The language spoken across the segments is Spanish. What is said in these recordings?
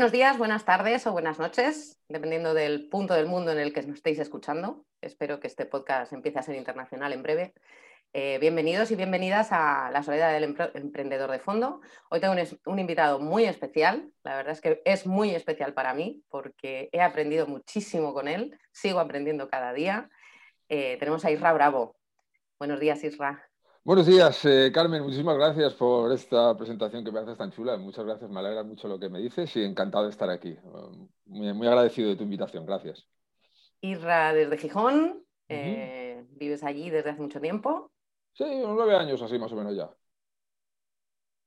Buenos días, buenas tardes o buenas noches, dependiendo del punto del mundo en el que nos estéis escuchando. Espero que este podcast empiece a ser internacional en breve. Eh, bienvenidos y bienvenidas a La Soledad del Emprendedor de Fondo. Hoy tengo un, invitado muy especial. La verdad es que es muy especial para mí porque he aprendido muchísimo con él. Sigo aprendiendo cada día. Eh, tenemos a Isra Bravo. Buenos días, Isra. Buenos días, eh, Carmen. Muchísimas gracias por esta presentación que me haces tan chula. Muchas gracias, me alegra mucho lo que me dices y encantado de estar aquí. Muy, agradecido de tu invitación. Gracias. Irra desde Gijón. Eh, ¿Vives allí desde hace mucho tiempo? Sí, unos nueve años así más o menos ya.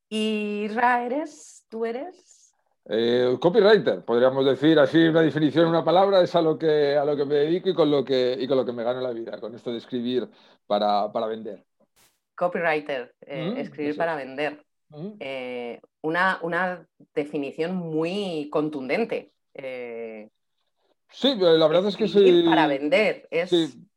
¿Y Irra eres? ¿Tú eres? Eh, copywriter, podríamos decir así una definición, una palabra, es a lo que, a lo que me dedico y con lo que, y con lo que me gano la vida, con esto de escribir para vender copywriter, eh, mm, escribir para vender. Mm. Eh, una, definición muy contundente. Eh, sí, la verdad es que sí. Para vender. Es... Sí,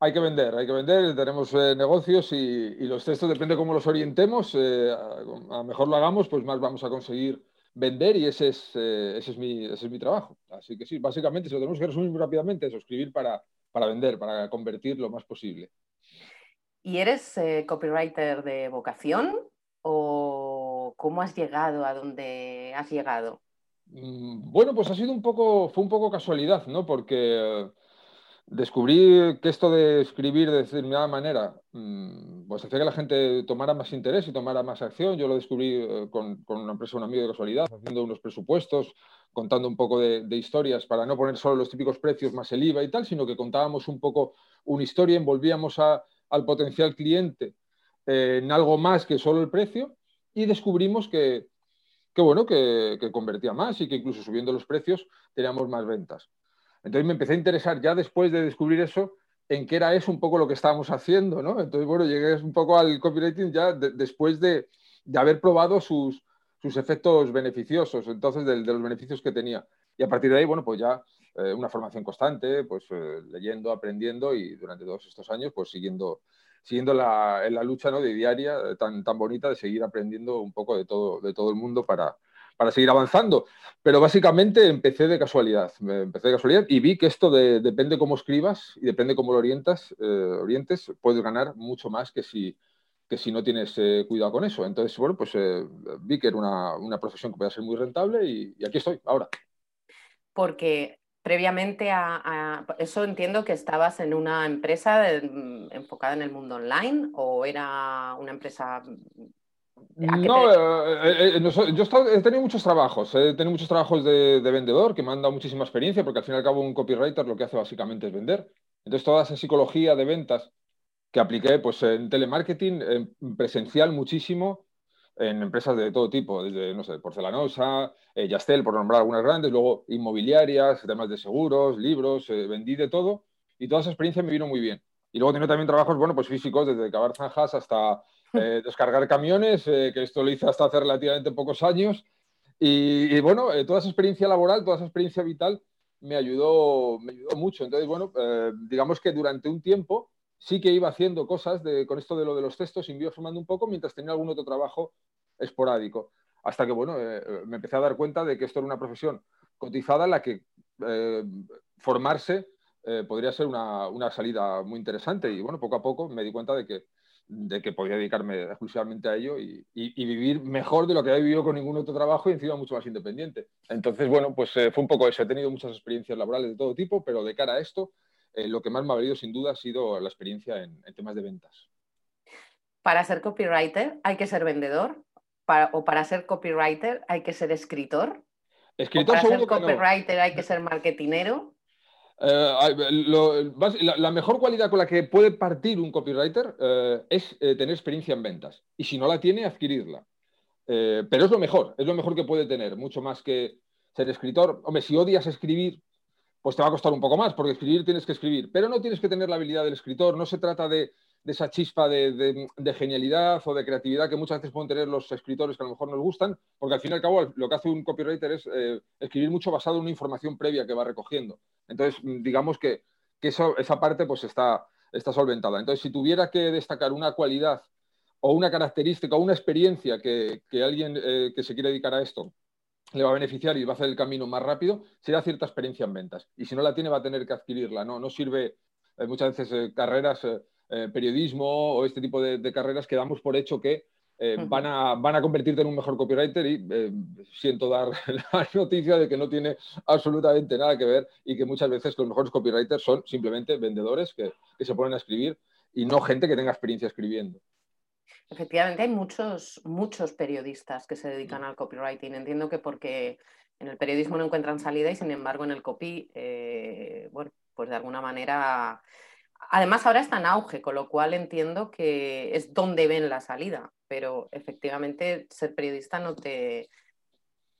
hay que vender, hay que vender. Tenemos negocios y, los textos, depende de cómo los orientemos, a, mejor lo hagamos, pues más vamos a conseguir vender y ese es, ese es, mi, ese es mi trabajo. Así que sí, básicamente, si lo tenemos que resumir muy rápidamente, es escribir para, para vender, para convertir lo más posible. ¿Y eres eh, copywriter de vocación o cómo has llegado a donde has llegado? Mm, bueno, pues ha sido un poco, fue un poco casualidad, ¿no? Porque descubrí que esto de escribir de determinada manera, mm, pues hacía que la gente tomara más interés y tomara más acción. Yo lo descubrí eh, con, una empresa, un amigo de casualidad, haciendo unos presupuestos, contando un poco de, historias para no poner solo los típicos precios más el IVA y tal, sino que contábamos un poco una historia, envolvíamos a, al potencial cliente eh, en algo más que solo el precio y descubrimos que, bueno, que, convertía más y que incluso subiendo los precios teníamos más ventas. Entonces me empecé a interesar ya después de descubrir eso en qué era eso un poco lo que estábamos haciendo, ¿no? Entonces, bueno, llegué un poco al copywriting ya después de, haber probado sus, sus efectos beneficiosos, entonces de, los beneficios que tenía. Y a partir de ahí, bueno, pues ya eh, una formación constante, pues eh, leyendo, aprendiendo y durante todos estos años, pues siguiendo, siguiendo la, en la lucha ¿no? de diaria eh, tan, tan bonita de seguir aprendiendo un poco de todo, de todo el mundo para, para seguir avanzando. Pero básicamente empecé de casualidad, empecé de casualidad y vi que esto de, depende cómo escribas y depende cómo lo orientas, orientes, puedes ganar mucho más que si, que si no tienes cuidado con eso. Entonces, bueno, pues vi que era una, una, profesión que podía ser muy rentable y, y aquí estoy ahora. Porque previamente a, eso entiendo que estabas en una empresa mm, enfocada en el mundo online o era una empresa no, eh, eh, eh, yo he, tenido muchos trabajos, he tenido muchos trabajos de, vendedor que me han dado muchísima experiencia porque al fin y al cabo un copywriter lo que hace básicamente es vender. Entonces toda esa psicología de ventas que apliqué pues en telemarketing, en presencial muchísimo, en empresas de todo tipo, desde, no sé, porcelanosa, eh, Yastel, por nombrar algunas grandes, luego inmobiliarias, temas de seguros, libros, eh, vendí de todo y toda esa experiencia me vino muy bien. Y luego tengo también trabajos, bueno, pues físicos, desde cavar zanjas hasta eh, descargar camiones, que esto lo hice hasta hace relativamente pocos años. Y, bueno, toda esa experiencia laboral, toda esa experiencia vital me ayudó, me ayudó mucho. Entonces, bueno, digamos que durante un tiempo sí que iba haciendo cosas de, con esto de lo de los textos, y iba formando un poco mientras tenía algún otro trabajo esporádico. Hasta que, bueno, eh, me empecé a dar cuenta de que esto era una profesión cotizada en la que eh, formarse eh, podría ser una, una, salida muy interesante. Y bueno, poco a poco me di cuenta de que, de que podía dedicarme exclusivamente a ello y, y, vivir mejor de lo que había vivido con ningún otro trabajo y encima mucho más independiente. Entonces, bueno, pues fue un poco eso. He tenido muchas experiencias laborales de todo tipo, pero de cara a esto, eh, lo que más me ha valido sin duda ha sido la experiencia en, temas de ventas. Para ser copywriter hay que ser vendedor o para ser copywriter hay que ser escritor. Escritor para ser copywriter hay que ser marketinero. Eh, la, mejor cualidad con la que puede partir un copywriter eh, es tener experiencia en ventas. Y si no la tiene, adquirirla. pero es lo mejor, es lo mejor que puede tener, mucho más que ser escritor. Hombre, si odias escribir, pues te va a costar un poco más, porque escribir tienes que escribir, pero no tienes que tener la habilidad del escritor, no se trata de, esa chispa de, genialidad o de creatividad que muchas veces pueden tener los escritores que a lo mejor nos gustan, porque al fin y al cabo lo que hace un copywriter es eh, escribir mucho basado en una información previa que va recogiendo. Entonces, digamos que, esa parte pues está, solventada. Entonces, si tuviera que destacar una cualidad o una característica o una experiencia que, alguien eh, que se quiere dedicar a esto le va a beneficiar y va a hacer el camino más rápido, será cierta experiencia en ventas. Y si no la tiene, va a tener que adquirirla. No, no sirve eh, muchas veces eh, carreras, eh, periodismo o este tipo de, carreras que damos por hecho que van, a, van, a, convertirte en un mejor copywriter y siento dar la noticia de que no tiene absolutamente nada que ver y que muchas veces los mejores copywriters son simplemente vendedores que, que se ponen a escribir y no gente que tenga experiencia escribiendo. Efectivamente, hay muchos, muchos periodistas que se dedican al copywriting. Entiendo que porque en el periodismo no encuentran salida y sin embargo en el copy, eh, bueno, pues de alguna manera... Además ahora está en auge, con lo cual entiendo que es donde ven la salida, pero efectivamente ser periodista no te,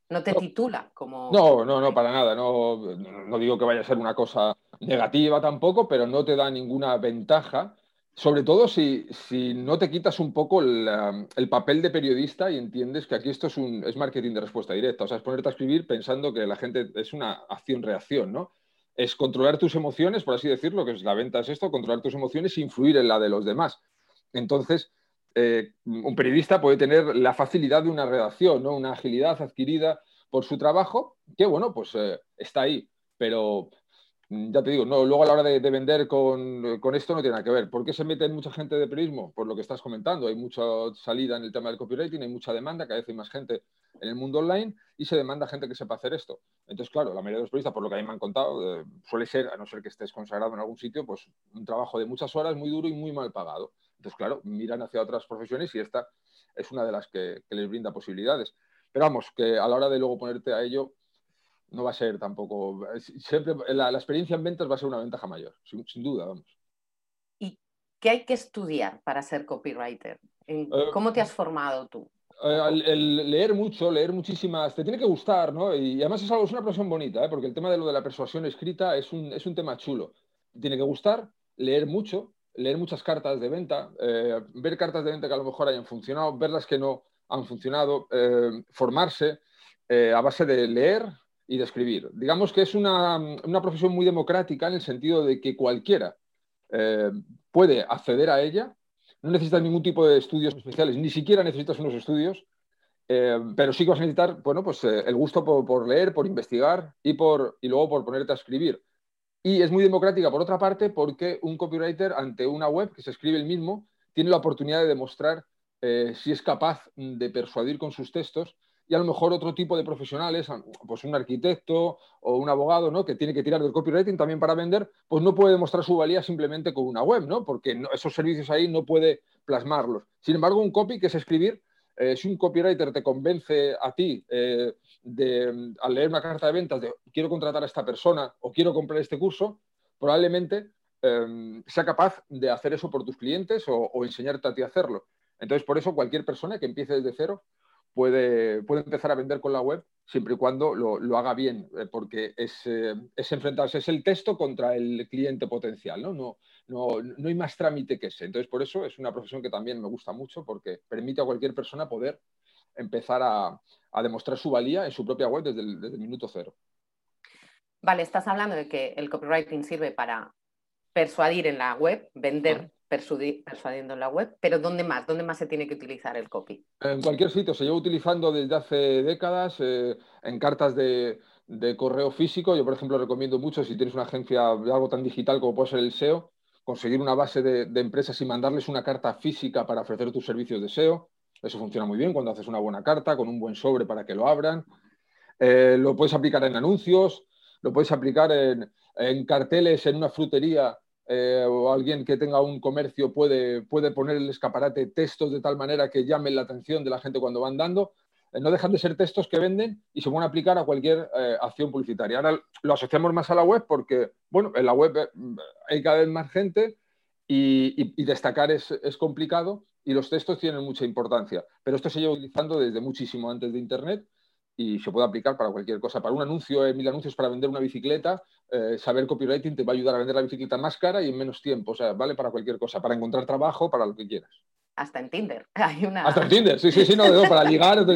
no te titula como... No, no, no, para nada. No, no digo que vaya a ser una cosa negativa tampoco, pero no te da ninguna ventaja sobre todo si, no te quitas un poco el, papel de periodista y entiendes que aquí esto es, un, es marketing de respuesta directa. O sea, es ponerte a escribir pensando que la gente es una acción-reacción, ¿no? Es controlar tus emociones, por así decirlo, que es la venta es esto, controlar tus emociones e influir en la de los demás. Entonces, eh, un periodista puede tener la facilidad de una redacción, ¿no? Una agilidad adquirida por su trabajo, que bueno, pues eh, está ahí. Pero ya te digo, no, luego a la hora de, vender con, esto no tiene nada que ver. ¿Por qué se mete mucha gente de periodismo? Por lo que estás comentando, hay mucha salida en el tema del copywriting, hay mucha demanda, cada vez hay más gente en el mundo online y se demanda gente que sepa hacer esto. Entonces, claro, la mayoría de los periodistas, por lo que a mí me han contado, eh, suele ser, a no ser que estés consagrado en algún sitio, pues un trabajo de muchas horas, muy duro y muy mal pagado. Entonces, claro, miran hacia otras profesiones y esta es una de las que les brinda posibilidades. Pero vamos, que a la hora de luego ponerte a ello, no va a ser tampoco. Siempre la, experiencia en ventas va a ser una ventaja mayor, sin, duda, vamos. ¿Y qué hay que estudiar para ser copywriter? Eh, ¿Cómo te has formado tú? Eh, el, leer mucho, leer muchísimas, te tiene que gustar, ¿no? Y, además es algo, es una profesión bonita, ¿eh? porque el tema de lo de la persuasión escrita es un, es un tema chulo. Tiene que gustar, leer mucho, leer muchas cartas de venta, ver cartas de venta que a lo mejor hayan funcionado, ver las que no han funcionado, formarse a base de leer, y de escribir. Digamos que es una, profesión muy democrática en el sentido de que cualquiera eh, puede acceder a ella, no necesitas ningún tipo de estudios especiales, ni siquiera necesitas unos estudios, eh, pero sí que vas a necesitar bueno, pues, eh, el gusto por, leer, por investigar y, por, y luego por ponerte a escribir. Y es muy democrática, por otra parte, porque un copywriter ante una web que se escribe el mismo tiene la oportunidad de demostrar si es capaz de persuadir con sus textos y a lo mejor otro tipo de profesionales, pues un arquitecto o un abogado, ¿no? Que tiene que tirar del copywriting también para vender, pues no puede demostrar su valía simplemente con una web, ¿no? Porque esos servicios ahí no puede plasmarlos. Sin embargo, un copy, que es escribir, eh, si un copywriter te convence a ti eh, de, al leer una carta de ventas de quiero contratar a esta persona o quiero comprar este curso, probablemente em, sea capaz de hacer eso por tus clientes o, o enseñarte a ti a hacerlo. Entonces, por eso cualquier persona que empiece desde cero puede, puede empezar a vender con la web siempre y cuando lo, haga bien, eh, porque es, eh, es, enfrentarse, es el texto contra el cliente potencial, ¿no? No, no, no hay más trámite que ese. Entonces, por eso es una profesión que también me gusta mucho, porque permite a cualquier persona poder empezar a, a demostrar su valía en su propia web desde el, desde el minuto cero. Vale, estás hablando de que el copywriting sirve para persuadir en la web, vender persuadiendo en la web, pero ¿dónde más? ¿Dónde más se tiene que utilizar el copy? En cualquier sitio, se lleva utilizando desde hace décadas eh, en cartas de, correo físico. Yo, por ejemplo, recomiendo mucho, si tienes una agencia de algo tan digital como puede ser el SEO, conseguir una base de, empresas y mandarles una carta física para ofrecer tus servicios de SEO. Eso funciona muy bien cuando haces una buena carta con un buen sobre para que lo abran. Eh, lo puedes aplicar en anuncios, lo puedes aplicar en, en carteles en una frutería eh, o alguien que tenga un comercio puede, puede poner el escaparate textos de tal manera que llamen la atención de la gente cuando van dando. Eh, no dejan de ser textos que venden y se van a aplicar a cualquier eh, acción publicitaria. Ahora lo asociamos más a la web porque, bueno, en la web hay cada vez más gente y, destacar es, es, complicado y los textos tienen mucha importancia. Pero esto se lleva utilizando desde muchísimo antes de Internet y se puede aplicar para cualquier cosa. Para un anuncio, mil anuncios para vender una bicicleta, eh, saber copywriting te va a ayudar a vender la bicicleta más cara y en menos tiempo. O sea, vale para cualquier cosa, para encontrar trabajo, para lo que quieras. Hasta en Tinder. Hay una... Hasta en Tinder, sí, sí, sí, no, para ligar.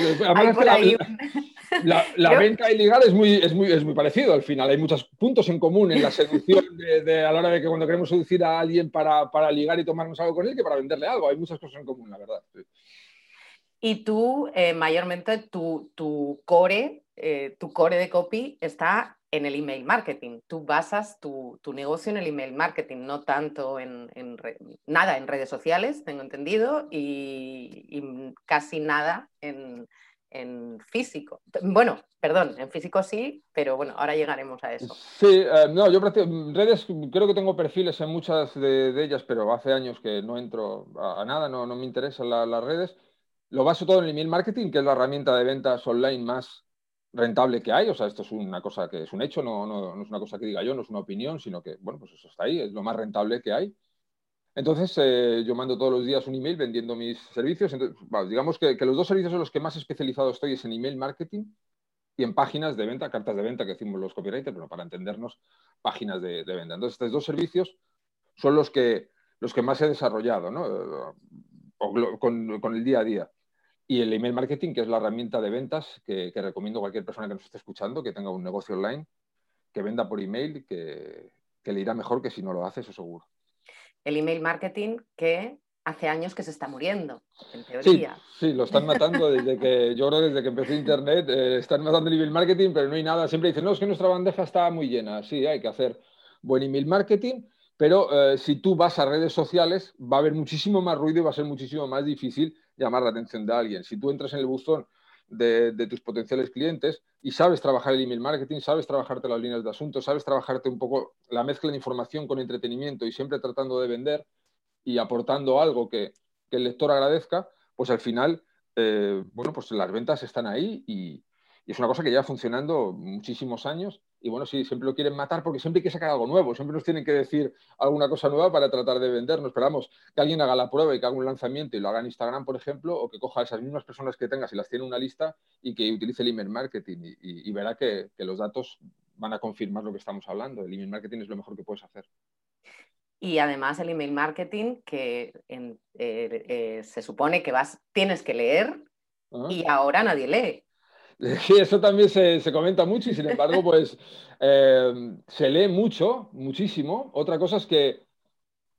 la, venta y ligar es muy, es, muy, es muy parecido al final. Hay muchos puntos en común en la seducción de, a la hora de que cuando queremos seducir a alguien para, para, ligar y tomarnos algo con él que para venderle algo. Hay muchas cosas en común, la verdad. Y tú, eh, mayormente, tu, core eh, tu core de copy está en el email marketing. Tú basas tu, negocio en el email marketing, no tanto en, nada en redes sociales, tengo entendido, y, casi nada en, físico. Bueno, perdón, en físico sí, pero bueno, ahora llegaremos a eso. Sí, eh, no, yo redes, creo que tengo perfiles en muchas de, ellas, pero hace años que no entro a, nada, no, me interesan las redes. Lo baso todo en el email marketing, que es la herramienta de ventas online más rentable que hay. O sea, esto es una cosa que es un hecho, no, no, es una cosa que diga yo, no es una opinión, sino que, bueno, pues eso está ahí, es lo más rentable que hay. Entonces, eh, yo mando todos los días un email vendiendo mis servicios. Entonces, digamos que, los dos servicios en los que más especializado estoy es en email marketing y en páginas de venta, cartas de venta que decimos los copywriters, pero para entendernos, páginas de, venta. Entonces, estos dos servicios son los que, los que más he desarrollado, ¿no? con, con el día a día y el email marketing, que es la herramienta de ventas que, recomiendo a cualquier persona que nos esté escuchando, que tenga un negocio online, que venda por email, que, que le irá mejor que si no lo hace, eso seguro. El email marketing que hace años que se está muriendo, en teoría. Sí, lo están matando desde que, yo creo desde que empezó Internet, eh, están matando el email marketing, pero no hay nada. Siempre dicen, no, es que nuestra bandeja está muy llena. Sí, hay que hacer buen email marketing, pero eh, si tú vas a redes sociales, va a haber muchísimo más ruido y va a ser muchísimo más difícil llamar la atención de alguien. Si tú entras en el buzón de, tus potenciales clientes y sabes trabajar el email marketing, sabes trabajarte las líneas de asuntos, sabes trabajarte un poco la mezcla de información con entretenimiento y siempre tratando de vender y aportando algo que, el lector agradezca, pues al final, eh, bueno, pues las ventas están ahí y, y es una cosa que lleva funcionando muchísimos años y bueno, sí, siempre lo quieren matar porque siempre hay que sacar algo nuevo, siempre nos tienen que decir alguna cosa nueva para tratar de vendernos. Esperamos que alguien haga la prueba y que haga un lanzamiento y lo haga en Instagram, por ejemplo, o que coja esas mismas personas que tengas y las tiene en una lista y que utilice el email marketing y, verá que, los datos van a confirmar lo que estamos hablando. El email marketing es lo mejor que puedes hacer. Y además el email marketing que eh, eh, se supone que vas, tienes que leer y ahora nadie lee. Sí, eso también se, comenta mucho y sin embargo, pues eh, se lee mucho, muchísimo. Otra cosa es que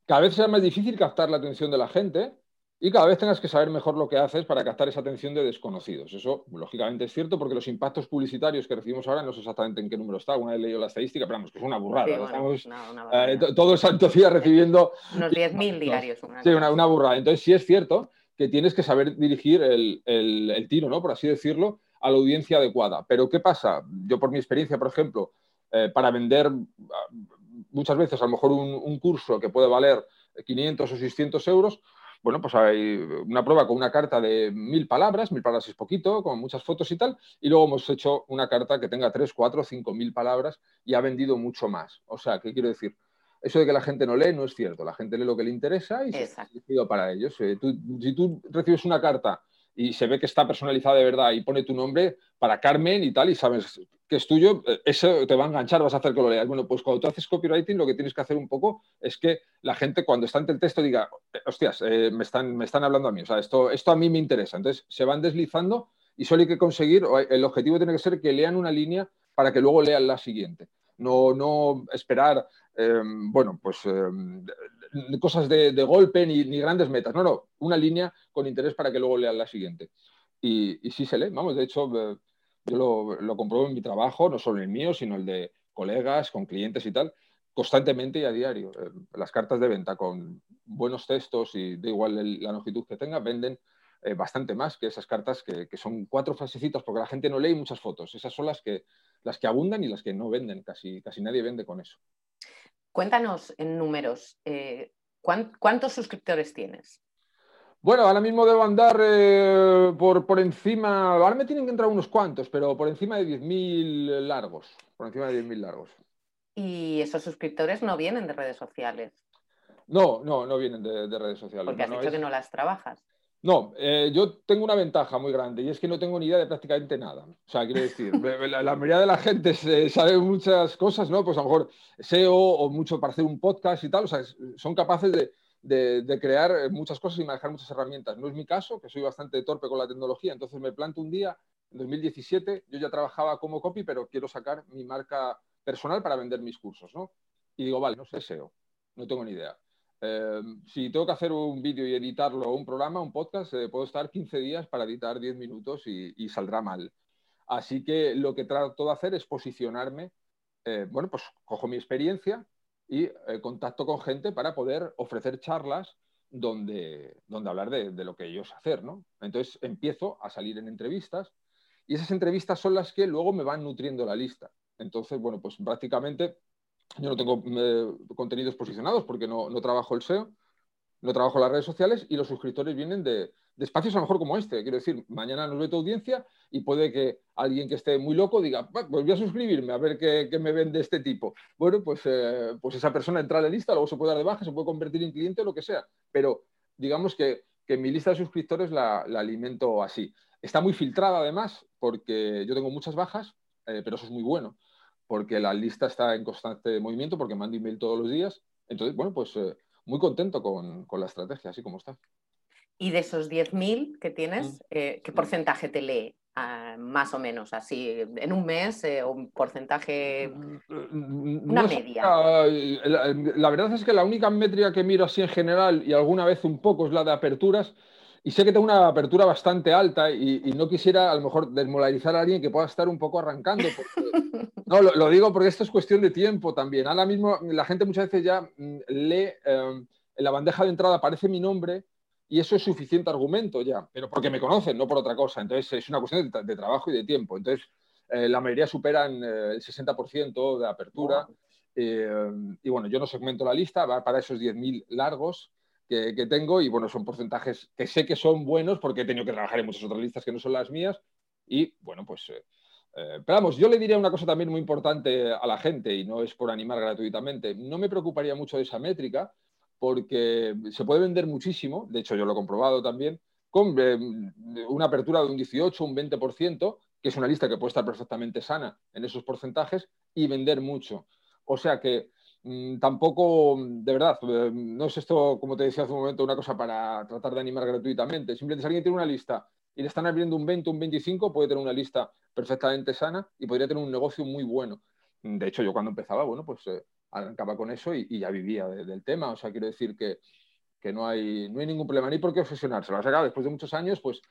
cada vez sea más difícil captar la atención de la gente y cada vez tengas que saber mejor lo que haces para captar esa atención de desconocidos. Eso, lógicamente, es cierto porque los impactos publicitarios que recibimos ahora no sé exactamente en qué número está. Una vez leído la estadística, pero vamos, que es una burrada. Estamos eh, todo el santo día recibiendo... Unos 10.000 diarios. sí, una, una, burrada. Entonces, sí es cierto que tienes que saber dirigir el, el tiro, ¿no? Por así decirlo, a la audiencia adecuada. Pero ¿qué pasa? Yo por mi experiencia, por ejemplo, eh, para vender ah, muchas veces a lo mejor un, curso que puede valer 500 o 600 euros, bueno, pues hay una prueba con una carta de mil palabras, mil palabras es poquito, con muchas fotos y tal, y luego hemos hecho una carta que tenga 3, 4, cinco mil palabras y ha vendido mucho más. O sea, ¿qué quiero decir? Eso de que la gente no lee no es cierto. La gente lee lo que le interesa y se ha para ellos. Si tú recibes una carta y se ve que está personalizada de verdad y pone tu nombre para Carmen y tal, y sabes que es tuyo, eh, eso te va a enganchar, vas a hacer que lo leas. Bueno, pues cuando tú haces copywriting, lo que tienes que hacer un poco es que la gente cuando está ante el texto diga, hostias, eh, me, están, me están hablando a mí, o sea, esto, esto a mí me interesa. Entonces se van deslizando y solo hay que conseguir, el objetivo tiene que ser que lean una línea para que luego lean la siguiente. No, no esperar, em, bueno, pues em, cosas de, golpe ni, grandes metas. No, no, una línea con interés para que luego lean la siguiente. Y, y sí se lee, vamos, de hecho, eh, yo lo, lo, en mi trabajo, no solo el mío, sino el de colegas, con clientes y tal, constantemente y a diario. Eh, las cartas de venta con buenos textos y da igual la longitud que tenga, venden eh, bastante más que esas cartas que, que, son cuatro frasecitas porque la gente no lee muchas fotos. Esas son las que, las que abundan y las que no venden. Casi, casi nadie vende con eso. Cuéntanos en números, eh, ¿cuántos suscriptores tienes? Bueno, ahora mismo debo andar eh, por, por, encima, ahora me tienen que entrar unos cuantos, pero por encima de 10.000 largos, por encima de 10.000 largos. ¿Y esos suscriptores no vienen de redes sociales? No, no, no vienen de, redes sociales. Porque has dicho que no las trabajas. No, eh, yo tengo una ventaja muy grande y es que no tengo ni idea de prácticamente nada. O sea, quiero decir, la, mayoría de la gente sabe muchas cosas, ¿no? Pues a lo mejor SEO o mucho para hacer un podcast y tal, o sea, son capaces de, crear muchas cosas y manejar muchas herramientas. No es mi caso, que soy bastante torpe con la tecnología, entonces me planto un día, en 2017, yo ya trabajaba como copy, pero quiero sacar mi marca personal para vender mis cursos, ¿no? Y digo, vale, no sé SEO, no tengo ni idea eh, si tengo que hacer un vídeo y editarlo, un programa, un podcast, eh, puedo estar 15 días para editar 10 minutos y, saldrá mal. Así que lo que trato de hacer es posicionarme, eh, bueno, pues cojo mi experiencia y eh, contacto con gente para poder ofrecer charlas donde, donde hablar de, lo que ellos hacer, ¿no? Entonces empiezo a salir en entrevistas y esas entrevistas son las que luego me van nutriendo la lista. Entonces, bueno, pues prácticamente yo no tengo eh, contenidos posicionados porque no, no, trabajo el SEO, no trabajo las redes sociales y los suscriptores vienen de, espacios a lo mejor como este. Quiero decir, mañana nos ve tu audiencia y puede que alguien que esté muy loco diga, pues voy a suscribirme a ver qué, me vende este tipo. Bueno, pues, eh, pues esa persona entra a la lista, luego se puede dar de baja, se puede convertir en cliente o lo que sea. Pero digamos que, mi lista de suscriptores la, alimento así. Está muy filtrada además porque yo tengo muchas bajas, eh, pero eso es muy bueno porque la lista está en constante movimiento, porque mando email todos los días. Entonces, bueno, pues eh, muy contento con, la estrategia, así como está. Y de esos 10.000 que tienes, mm. eh, ¿qué porcentaje te lee? Ah, más o menos, así, en un mes, eh, un porcentaje, mm, una media. La, la, verdad es que la única métrica que miro así en general y alguna vez un poco es la de aperturas, y sé que tengo una apertura bastante alta y, no quisiera a lo mejor desmolarizar a alguien que pueda estar un poco arrancando. no, lo, digo porque esto es cuestión de tiempo también. Ahora mismo la gente muchas veces ya mm, lee, em, en la bandeja de entrada aparece mi nombre y eso es suficiente argumento ya, pero porque me conocen, no por otra cosa. Entonces es una cuestión de, trabajo y de tiempo. Entonces eh, la mayoría superan eh, el 60% de apertura. Eh, y bueno, yo no segmento la lista, va para esos 10.000 largos que, tengo y bueno, son porcentajes que sé que son buenos porque he tenido que trabajar en muchas otras listas que no son las mías y bueno, pues... Eh, eh, pero vamos, yo le diría una cosa también muy importante a la gente y no es por animar gratuitamente. No me preocuparía mucho de esa métrica porque se puede vender muchísimo, de hecho yo lo he comprobado también, con eh, una apertura de un 18, un 20%, que es una lista que puede estar perfectamente sana en esos porcentajes y vender mucho. O sea que tampoco, de verdad, eh, no es esto, como te decía hace un momento, una cosa para tratar de animar gratuitamente. Simplemente si alguien tiene una lista y le están abriendo un 20, un 25, puede tener una lista perfectamente sana y podría tener un negocio muy bueno. De hecho, yo cuando empezaba, bueno, pues eh, arrancaba con eso y, ya vivía del tema. O sea, quiero decir que, no, hay, no hay ningún problema ni por qué obsesionarse. Lo vas después de muchos años, pues,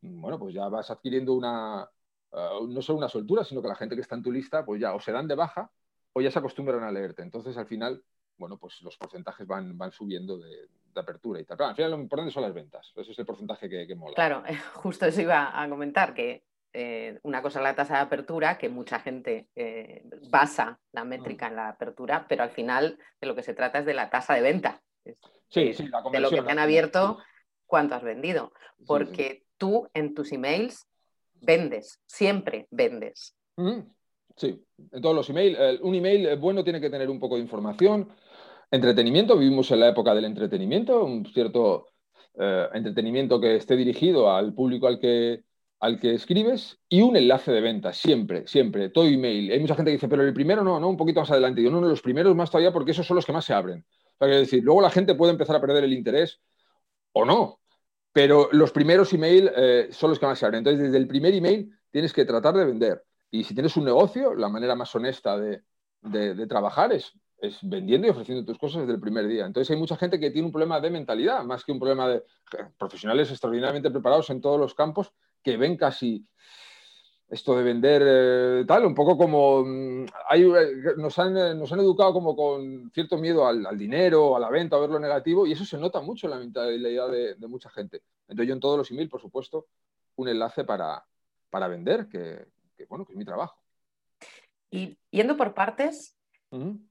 bueno, pues ya vas adquiriendo una, eh, no solo una soltura, sino que la gente que está en tu lista, pues ya o se dan de baja o ya se acostumbran a leerte. Entonces, al final, bueno, pues los porcentajes van, van subiendo de, apertura y tal. Pero al final lo importante son las ventas. Ese es el porcentaje que, mola. Claro, justo eso iba a comentar, que eh, una cosa es la tasa de apertura, que mucha gente eh, basa la métrica en la apertura, pero al final de lo que se trata es de la tasa de venta. Sí, sí, la De lo que te han abierto, cuánto has vendido. Porque tú en tus emails vendes, siempre vendes. Sí, en todos los emails. un email bueno tiene que tener un poco de información, entretenimiento. Vivimos en la época del entretenimiento, un cierto eh, entretenimiento que esté dirigido al público al que, al que escribes y un enlace de venta, siempre, siempre, todo email. Hay mucha gente que dice, pero el primero no, no, un poquito más adelante. Yo no, no, los primeros más todavía porque esos son los que más se abren. O decir, luego la gente puede empezar a perder el interés o no, pero los primeros email eh, son los que más se abren. Entonces, desde el primer email tienes que tratar de vender. Y si tienes un negocio, la manera más honesta de, trabajar es, es, vendiendo y ofreciendo tus cosas desde el primer día. Entonces hay mucha gente que tiene un problema de mentalidad, más que un problema de profesionales extraordinariamente preparados en todos los campos que ven casi esto de vender eh, tal, un poco como mm, eh, nos, han, eh, nos han educado como con cierto miedo al, dinero, a la venta, a ver lo negativo, y eso se nota mucho en la mentalidad de, de mucha gente. Entonces yo en todos los emails, por supuesto, un enlace para, para vender, que, que, bueno, que es mi trabajo. Y yendo por partes,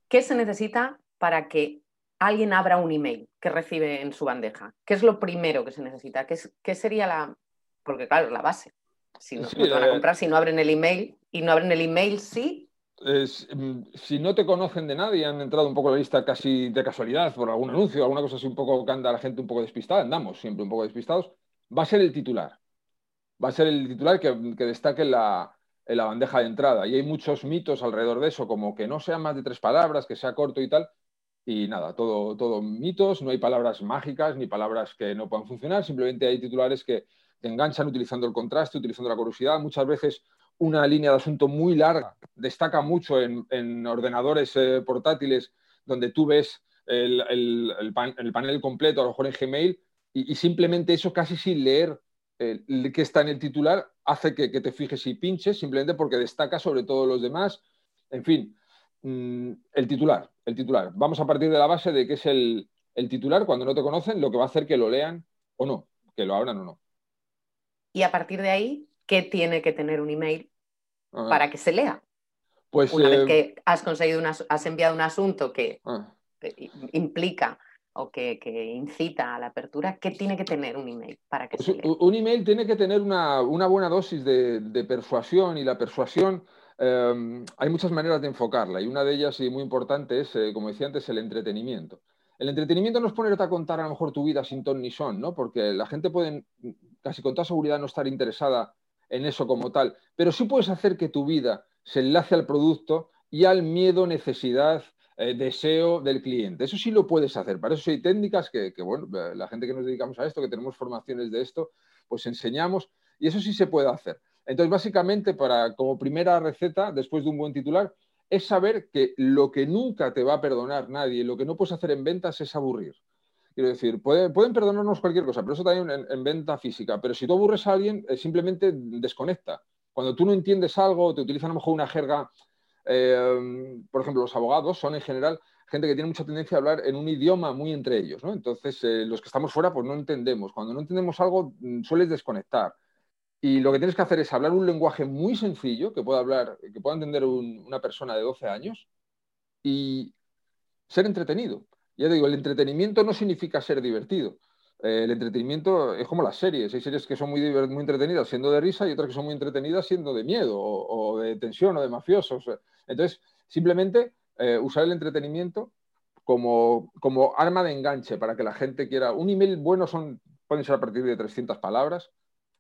¿qué se necesita para que alguien abra un email que recibe en su bandeja? ¿Qué es lo primero que se necesita? ¿Qué, sería la...? Porque claro, la base. Si no, van a comprar si no abren el email y no abren el email, sí. Mm, si no te conocen de nadie, han entrado un poco a la lista casi de casualidad por algún anuncio, alguna cosa así un poco que anda la gente un poco despistada, andamos siempre un poco despistados, va a ser el titular. Va a ser el titular que destaque la, en la bandeja de entrada. Y hay muchos mitos alrededor de eso, como que no sean más de tres palabras, que sea corto y tal. Y nada, todo, todo mitos, no hay palabras mágicas ni palabras que no puedan funcionar, simplemente hay titulares que te enganchan utilizando el contraste, utilizando la curiosidad. Muchas veces una línea de asunto muy larga destaca mucho en, ordenadores eh, portátiles donde tú ves el, el, panel completo, a lo mejor en Gmail, y, simplemente eso casi sin leer el, que está en el titular hace que, te fijes y pinches simplemente porque destaca sobre todos los demás. En fin, mm, el titular, el titular. Vamos a partir de la base de que es el, titular, cuando no te conocen, lo que va a hacer que lo lean o no, que lo abran o no. Y a partir de ahí, ¿qué tiene que tener un email ah. para que se lea? Pues, Una vez eh, que has conseguido has enviado un asunto que ah. implica o que, incita a la apertura, ¿qué tiene que tener un email para que pues Un email tiene que tener una, buena dosis de, persuasión y la persuasión em, hay muchas maneras de enfocarla y una de ellas y muy importante es, eh, como decía antes, el entretenimiento. El entretenimiento no es ponerte a contar a lo mejor tu vida sin ton ni son, ¿no? porque la gente puede casi con toda seguridad no estar interesada en eso como tal, pero sí puedes hacer que tu vida se enlace al producto y al miedo, necesidad, eh, deseo del cliente. Eso sí lo puedes hacer. Para eso hay técnicas que, bueno, eh, la gente que nos dedicamos a esto, que tenemos formaciones de esto, pues enseñamos y eso sí se puede hacer. Entonces, básicamente, para, como primera receta, después de un buen titular, es saber que lo que nunca te va a perdonar nadie, lo que no puedes hacer en ventas es aburrir. Quiero decir, pueden perdonarnos cualquier cosa, pero eso también en, venta física. Pero si tú aburres a alguien, eh, simplemente desconecta. Cuando tú no entiendes algo, te utilizan a lo mejor una jerga eh, por ejemplo, los abogados son en general gente que tiene mucha tendencia a hablar en un idioma muy entre ellos, ¿no? Entonces, eh, los que estamos fuera, pues no entendemos. Cuando no entendemos algo, mm, sueles desconectar. Y lo que tienes que hacer es hablar un lenguaje muy sencillo que pueda hablar, que pueda entender una persona de 12 años y ser entretenido. Ya te digo, el entretenimiento no significa ser divertido. Eh, el entretenimiento es como las series. Hay series que son muy, muy entretenidas siendo de risa y otras que son muy entretenidas siendo de miedo o, de tensión o de mafiosos. Entonces, simplemente eh, usar el entretenimiento como, como, arma de enganche para que la gente quiera. Un email bueno son, pueden ser a partir de 300 palabras.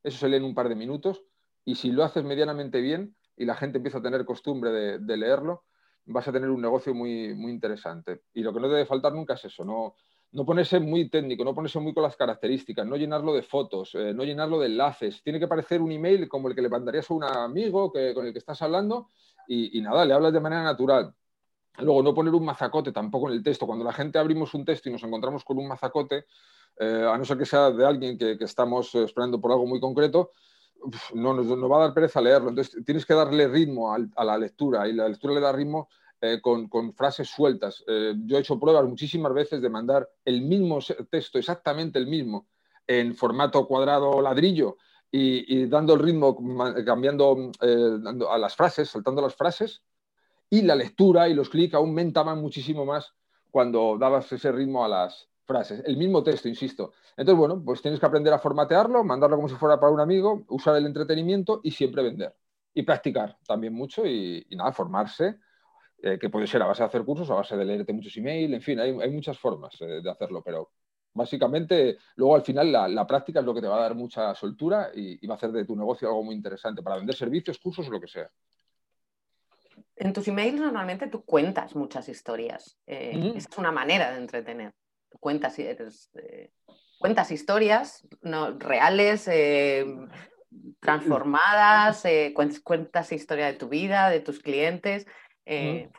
Eso se lee en un par de minutos. Y si lo haces medianamente bien y la gente empieza a tener costumbre de, de leerlo, vas a tener un negocio muy, muy interesante. Y lo que no debe faltar nunca es eso, no, no ponerse muy técnico, no ponerse muy con las características, no llenarlo de fotos, eh, no llenarlo de enlaces. Tiene que parecer un email como el que le mandarías a un amigo que, con el que estás hablando y, nada, le hablas de manera natural. Luego, no poner un mazacote tampoco en el texto. Cuando la gente abrimos un texto y nos encontramos con un mazacote, eh, a no ser que sea de alguien que, estamos esperando por algo muy concreto, no nos, va a dar pereza leerlo. Entonces, tienes que darle ritmo a la lectura y la lectura le da ritmo eh, con, frases sueltas. Eh, yo he hecho pruebas muchísimas veces de mandar el mismo texto, exactamente el mismo, en formato cuadrado ladrillo y, dando el ritmo, cambiando eh, a las frases, saltando las frases, y la lectura y los clics aumentaban muchísimo más cuando dabas ese ritmo a las frases. El mismo texto, insisto. Entonces, bueno, pues tienes que aprender a formatearlo, mandarlo como si fuera para un amigo, usar el entretenimiento y siempre vender. Y practicar también mucho y nada, formarse eh, que puede ser a base de hacer cursos, a base de leerte muchos emails, en fin, hay, muchas formas eh, de hacerlo, pero básicamente luego al final la, práctica es lo que te va a dar mucha soltura y, va a hacer de tu negocio algo muy interesante para vender servicios, cursos o lo que sea. En tus emails normalmente tú cuentas muchas historias. Eh, es una manera de entretener. Cuentas, cuentas historias no, reales, transformadas, cuentas historia de tu vida, de tus clientes. Eh,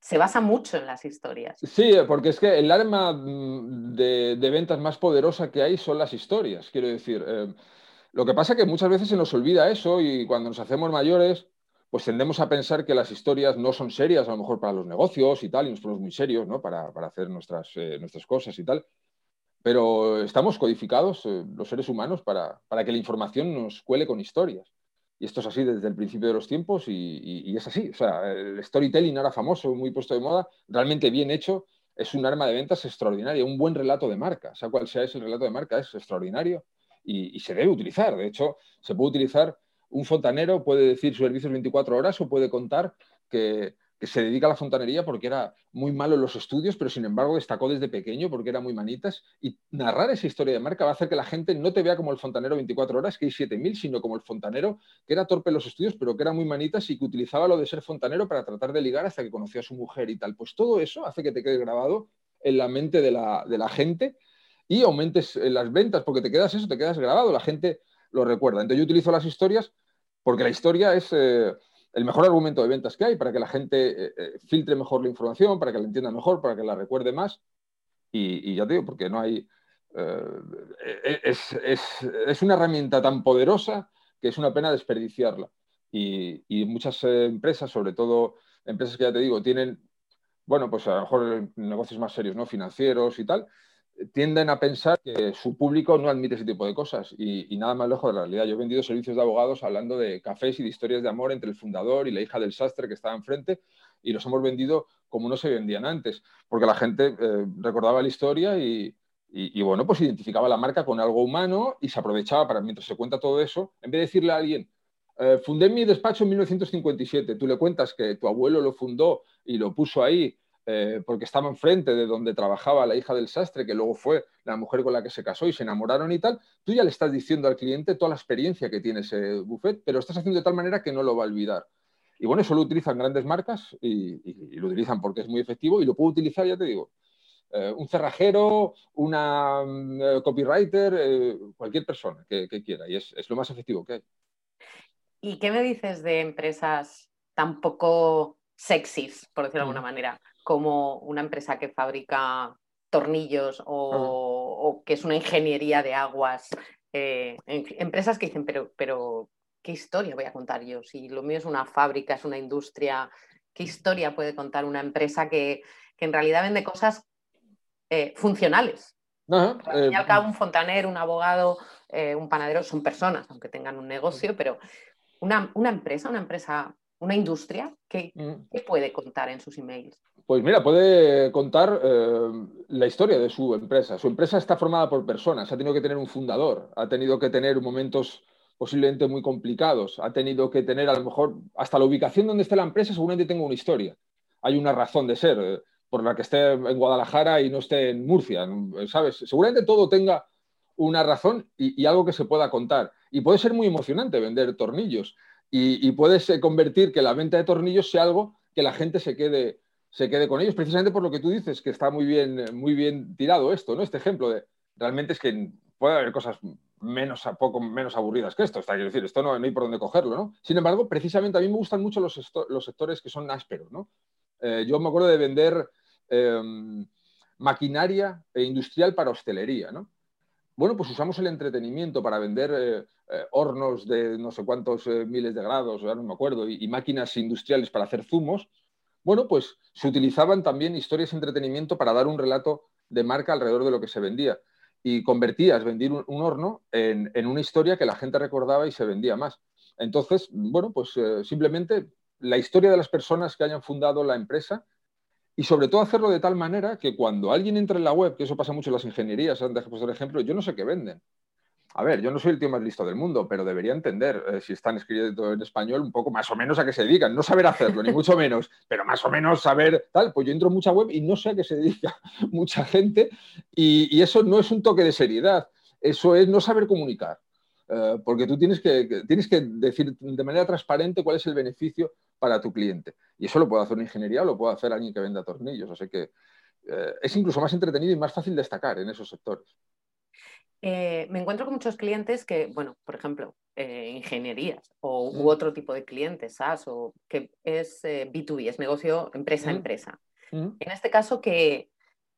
se basa mucho en las historias. Sí, porque es que el arma mm, de, ventas más poderosa que hay son las historias, quiero decir. Eh, lo que pasa es que muchas veces se nos olvida eso y cuando nos hacemos mayores, pues tendemos a pensar que las historias no son serias, a lo mejor para los negocios y tal, y nos ponemos muy serios, ¿no? Para, hacer nuestras, eh, nuestras cosas y tal. Pero estamos codificados, los seres humanos, para, para que la información nos cuele con historias. Y esto es así desde el principio de los tiempos y, es así. O sea, el storytelling ahora famoso, muy puesto de moda, realmente bien hecho, es un arma de ventas extraordinaria, un buen relato de marca. O sea, cual sea ese relato de marca, es extraordinario y, y se debe utilizar. De hecho, se puede utilizar, un fontanero puede decir servicios 24 horas o puede contar que que se dedica a la fontanería porque era muy malo en los estudios, pero sin embargo destacó desde pequeño porque era muy manitas. Y narrar esa historia de marca va a hacer que la gente no te vea como el fontanero 24 horas, que hay 7.000, sino como el fontanero que era torpe en los estudios, pero que era muy manitas y que utilizaba lo de ser fontanero para tratar de ligar hasta que conoció a su mujer y tal. Pues todo eso hace que te quede grabado en la mente de la, gente y aumentes las ventas, porque te quedas eso, te quedas grabado, la gente lo recuerda. Entonces yo utilizo las historias porque la historia es... Eh, el mejor argumento de ventas que hay para que la gente eh, eh, filtre mejor la información, para que la entienda mejor, para que la recuerde más. Y, ya te digo, porque no hay... Eh, es, una herramienta tan poderosa que es una pena desperdiciarla. Y, y muchas empresas, sobre todo empresas que ya te digo, tienen, bueno, pues a lo mejor negocios más serios, ¿no? Financieros y tal, tienden a pensar que su público no admite ese tipo de cosas y, nada más lejos de la realidad. Yo he vendido servicios de abogados hablando de cafés y de historias de amor entre el fundador y la hija del sastre que estaba enfrente y los hemos vendido como no se vendían antes, porque la gente eh, recordaba la historia y, bueno, pues identificaba la marca con algo humano y se aprovechaba para, mientras se cuenta todo eso, en vez de decirle a alguien, eh, fundé mi despacho en 1957, tú le cuentas que tu abuelo lo fundó y lo puso ahí eh, porque estaba enfrente de donde trabajaba la hija del sastre, que luego fue la mujer con la que se casó y se enamoraron y tal, tú ya le estás diciendo al cliente toda la experiencia que tiene ese buffet, pero estás haciendo de tal manera que no lo va a olvidar. Y bueno, eso lo utilizan grandes marcas y, lo utilizan porque es muy efectivo y lo puedo utilizar, ya te digo, eh, un cerrajero, una mm, eh, copywriter, cualquier persona que, quiera y es, es, lo más efectivo que hay. ¿Y qué me dices de empresas tan poco sexys, por decirlo de alguna mm. manera? Como una empresa que fabrica tornillos o, que es una ingeniería de aguas. Eh, empresas que dicen, pero, pero, ¿qué historia voy a contar yo? Si lo mío es una fábrica, es una industria, ¿qué historia puede contar una empresa que, en realidad vende cosas eh, funcionales? al fin y al eh, cabo, un fontanero, un abogado, un panadero son personas, aunque tengan un negocio, pero una, una empresa, una empresa una industria, ¿qué, mm. puede contar en sus emails? Pues mira, puede contar eh, la historia de su empresa. Su empresa está formada por personas, ha tenido que tener un fundador, ha tenido que tener momentos posiblemente muy complicados, ha tenido que tener a lo mejor hasta la ubicación donde esté la empresa, seguramente tenga una historia. Hay una razón de ser eh, por la que esté en Guadalajara y no esté en Murcia, ¿sabes? Seguramente todo tenga una razón y algo que se pueda contar. Y puede ser muy emocionante vender tornillos y, puedes eh, convertir que la venta de tornillos sea algo que la gente se quede, se quede con ellos, precisamente por lo que tú dices, que está muy bien, muy bien tirado esto, ¿no? Este ejemplo de realmente es que puede haber cosas menos, a poco menos aburridas que esto, está quiero decir, esto no, hay por dónde cogerlo, ¿no? Sin embargo, precisamente a mí me gustan mucho los, los sectores que son ásperos, ¿no? Eh, yo me acuerdo de vender em, maquinaria industrial para hostelería, ¿no? Bueno, pues usamos el entretenimiento para vender eh, eh, hornos de no sé cuántos eh, miles de grados, ya no me acuerdo, y, máquinas industriales para hacer zumos. Bueno, pues se utilizaban también historias de entretenimiento para dar un relato de marca alrededor de lo que se vendía. Y convertías vender un, horno en, una historia que la gente recordaba y se vendía más. Entonces, bueno, pues simplemente la historia de las personas que hayan fundado la empresa y sobre todo hacerlo de tal manera que cuando alguien entra en la web, que eso pasa mucho en las ingenierías, antes por ejemplo, yo no sé qué venden. A ver, yo no soy el tío más listo del mundo, pero debería entender, eh, si están escribiendo en español, un poco más o menos a qué se dedican. No saber hacerlo, ni mucho menos, pero más o menos saber tal. Pues yo entro en mucha web y no sé a qué se dedica mucha gente y eso no es un toque de seriedad, eso es no saber comunicar. Eh, porque tú tienes que, tienes que decir de manera transparente cuál es el beneficio para tu cliente. Y eso lo puede hacer una ingeniería o lo puede hacer alguien que venda tornillos. Así que eh, es incluso más entretenido y más fácil destacar en esos sectores. Eh, me encuentro con muchos clientes que, bueno, por ejemplo, ingenierías o, u mm. otro tipo de clientes, SaaS, o que es B2B, es negocio empresa a mm. empresa. Mm. En este caso, que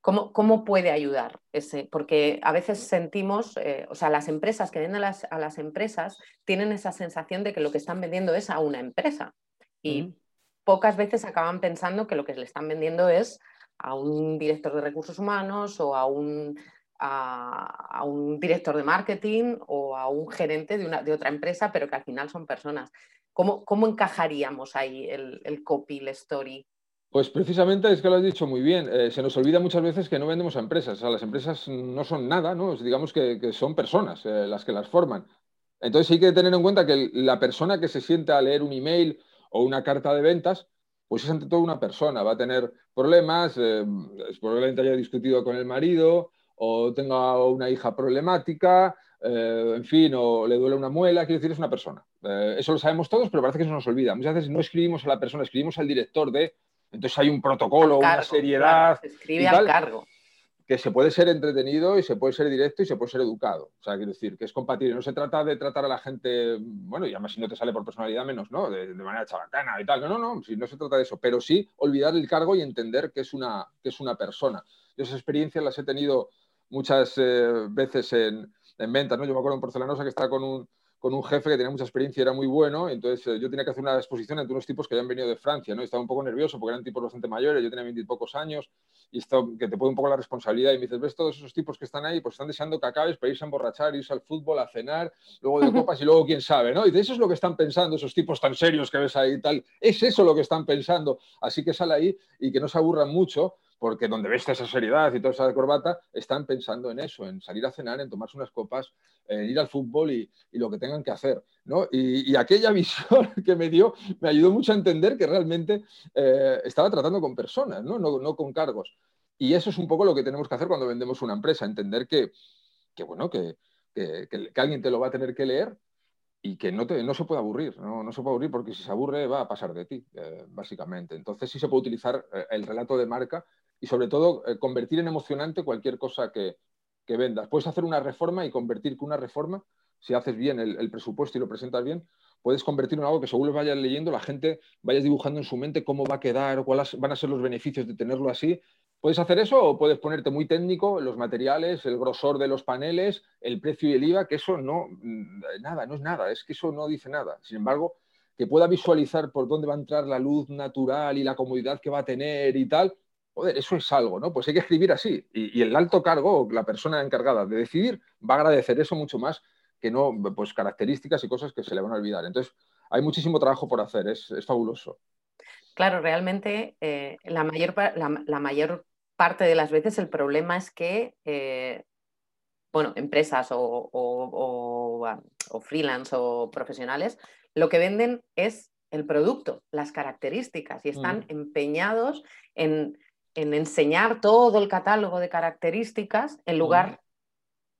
¿Cómo, puede ayudar ese? Porque a veces sentimos, eh, o sea, las empresas que venden a las, a las, empresas tienen esa sensación de que lo que están vendiendo es a una empresa. Y pocas veces acaban pensando que lo que le están vendiendo es a un director de recursos humanos o a un, a, un director de marketing o a un gerente de, una, de, otra empresa, pero que al final son personas. ¿Cómo, cómo encajaríamos ahí el, el copy, el story pues precisamente es que lo has dicho muy bien. Eh, se nos olvida muchas veces que no vendemos a empresas. Las empresas no son nada, ¿no? Digamos que, son personas eh, las que las forman. Entonces hay que tener en cuenta que la persona que se siente a leer un email o una carta de ventas, pues es ante todo una persona. Va a tener problemas, eh, probablemente haya discutido con el marido o tenga una hija problemática, en fin, o le duele una muela, quiero decir, es una persona. eso lo sabemos todos, pero parece que se nos olvida. Muchas veces no escribimos a la persona, escribimos al director de entonces hay un protocolo, una seriedad. escribe al cargo. Que se puede ser entretenido y se puede ser directo y se puede ser educado. O sea, quiero decir, que es compatible. No se trata de tratar a la gente, bueno, y además si no te sale por personalidad menos, ¿no? De, manera chabacana y tal. No, no, no, si no se trata de eso. Pero sí olvidar el cargo y entender que es una, que es una persona. Yo esas experiencias las he tenido muchas eh, veces en, en ventas, ¿no? Yo me acuerdo en Porcelanosa que estaba con un, con un jefe que tenía mucha experiencia y era muy bueno. Entonces eh, yo tenía que hacer una exposición entre unos tipos que habían venido de Francia, ¿no? estaba un poco nervioso porque eran tipos bastante mayores, yo tenía veintipocos años y esto, que te puede un poco la responsabilidad. Y me dices, ves todos esos tipos que están ahí, pues están deseando que acabes para irse a emborrachar, irse al fútbol, a cenar, luego de copas y luego quién sabe, ¿no? Y de eso es lo que están pensando esos tipos tan serios que ves ahí y tal. Es eso lo que están pensando. Así que sale ahí y que no se aburran mucho porque donde ves esa seriedad y toda esa corbata, están pensando en eso, en salir a cenar, en tomarse unas copas, en ir al fútbol y, lo que tengan que hacer. ¿no? Y, aquella visión que me dio me ayudó mucho a entender que realmente eh, estaba tratando con personas, ¿no? ¿no? con cargos. Y eso es un poco lo que tenemos que hacer cuando vendemos una empresa, entender que, bueno, que, que alguien te lo va a tener que leer y que no, te, no se puede aburrir, ¿no? no se puede aburrir porque si se aburre va a pasar de ti, eh, básicamente. Entonces sí se puede utilizar eh, el relato de marca y sobre todo eh, convertir en emocionante cualquier cosa que, que, vendas. Puedes hacer una reforma y convertir que una reforma, si haces bien el, presupuesto y lo presentas bien, puedes convertir en algo que según lo vayas leyendo, la gente vaya dibujando en su mente cómo va a quedar cuáles van a ser los beneficios de tenerlo así Puedes hacer eso o puedes ponerte muy técnico, los materiales, el grosor de los paneles, el precio y el IVA, que eso no, mm, nada, no es nada, es que eso no dice nada. Sin embargo, que pueda visualizar por dónde va a entrar la luz natural y la comodidad que va a tener y tal, joder, eso es algo, ¿no? Pues hay que escribir así. Y, el alto cargo, la persona encargada de decidir, va a agradecer eso mucho más que no, pues características y cosas que se le van a olvidar. Entonces, hay muchísimo trabajo por hacer, es, es fabuloso. Claro, realmente eh, la, mayor, la, mayor parte de las veces el problema es que, eh, bueno, empresas o, o, freelance o profesionales, lo que venden es el producto, las características y están mm. empeñados en, enseñar todo el catálogo de características en lugar,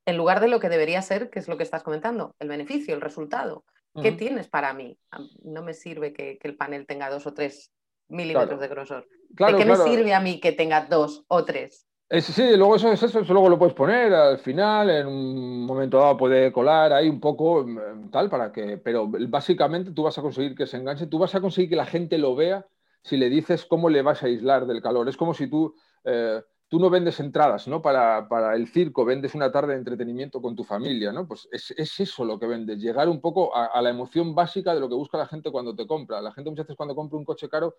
en lugar de lo que debería ser, que es lo que estás comentando, el beneficio, el resultado. ¿Qué tienes para mí? No me sirve que, el panel tenga dos o tres milímetros de grosor. ¿De qué me sirve a mí que tenga dos o tres? sí, luego eso, eso, luego lo puedes poner al final, en un momento dado puede colar ahí un poco mm, tal para que, pero básicamente tú vas a conseguir que se enganche, tú vas a conseguir que la gente lo vea si le dices cómo le vas a aislar del calor. Es como si tú, eh, tú no vendes entradas ¿no? Para, para, el circo, vendes una tarde de entretenimiento con tu familia, ¿no? Pues es, es eso lo que vendes, llegar un poco a, la emoción básica de lo que busca la gente cuando te compra. La gente muchas veces cuando compra un coche caro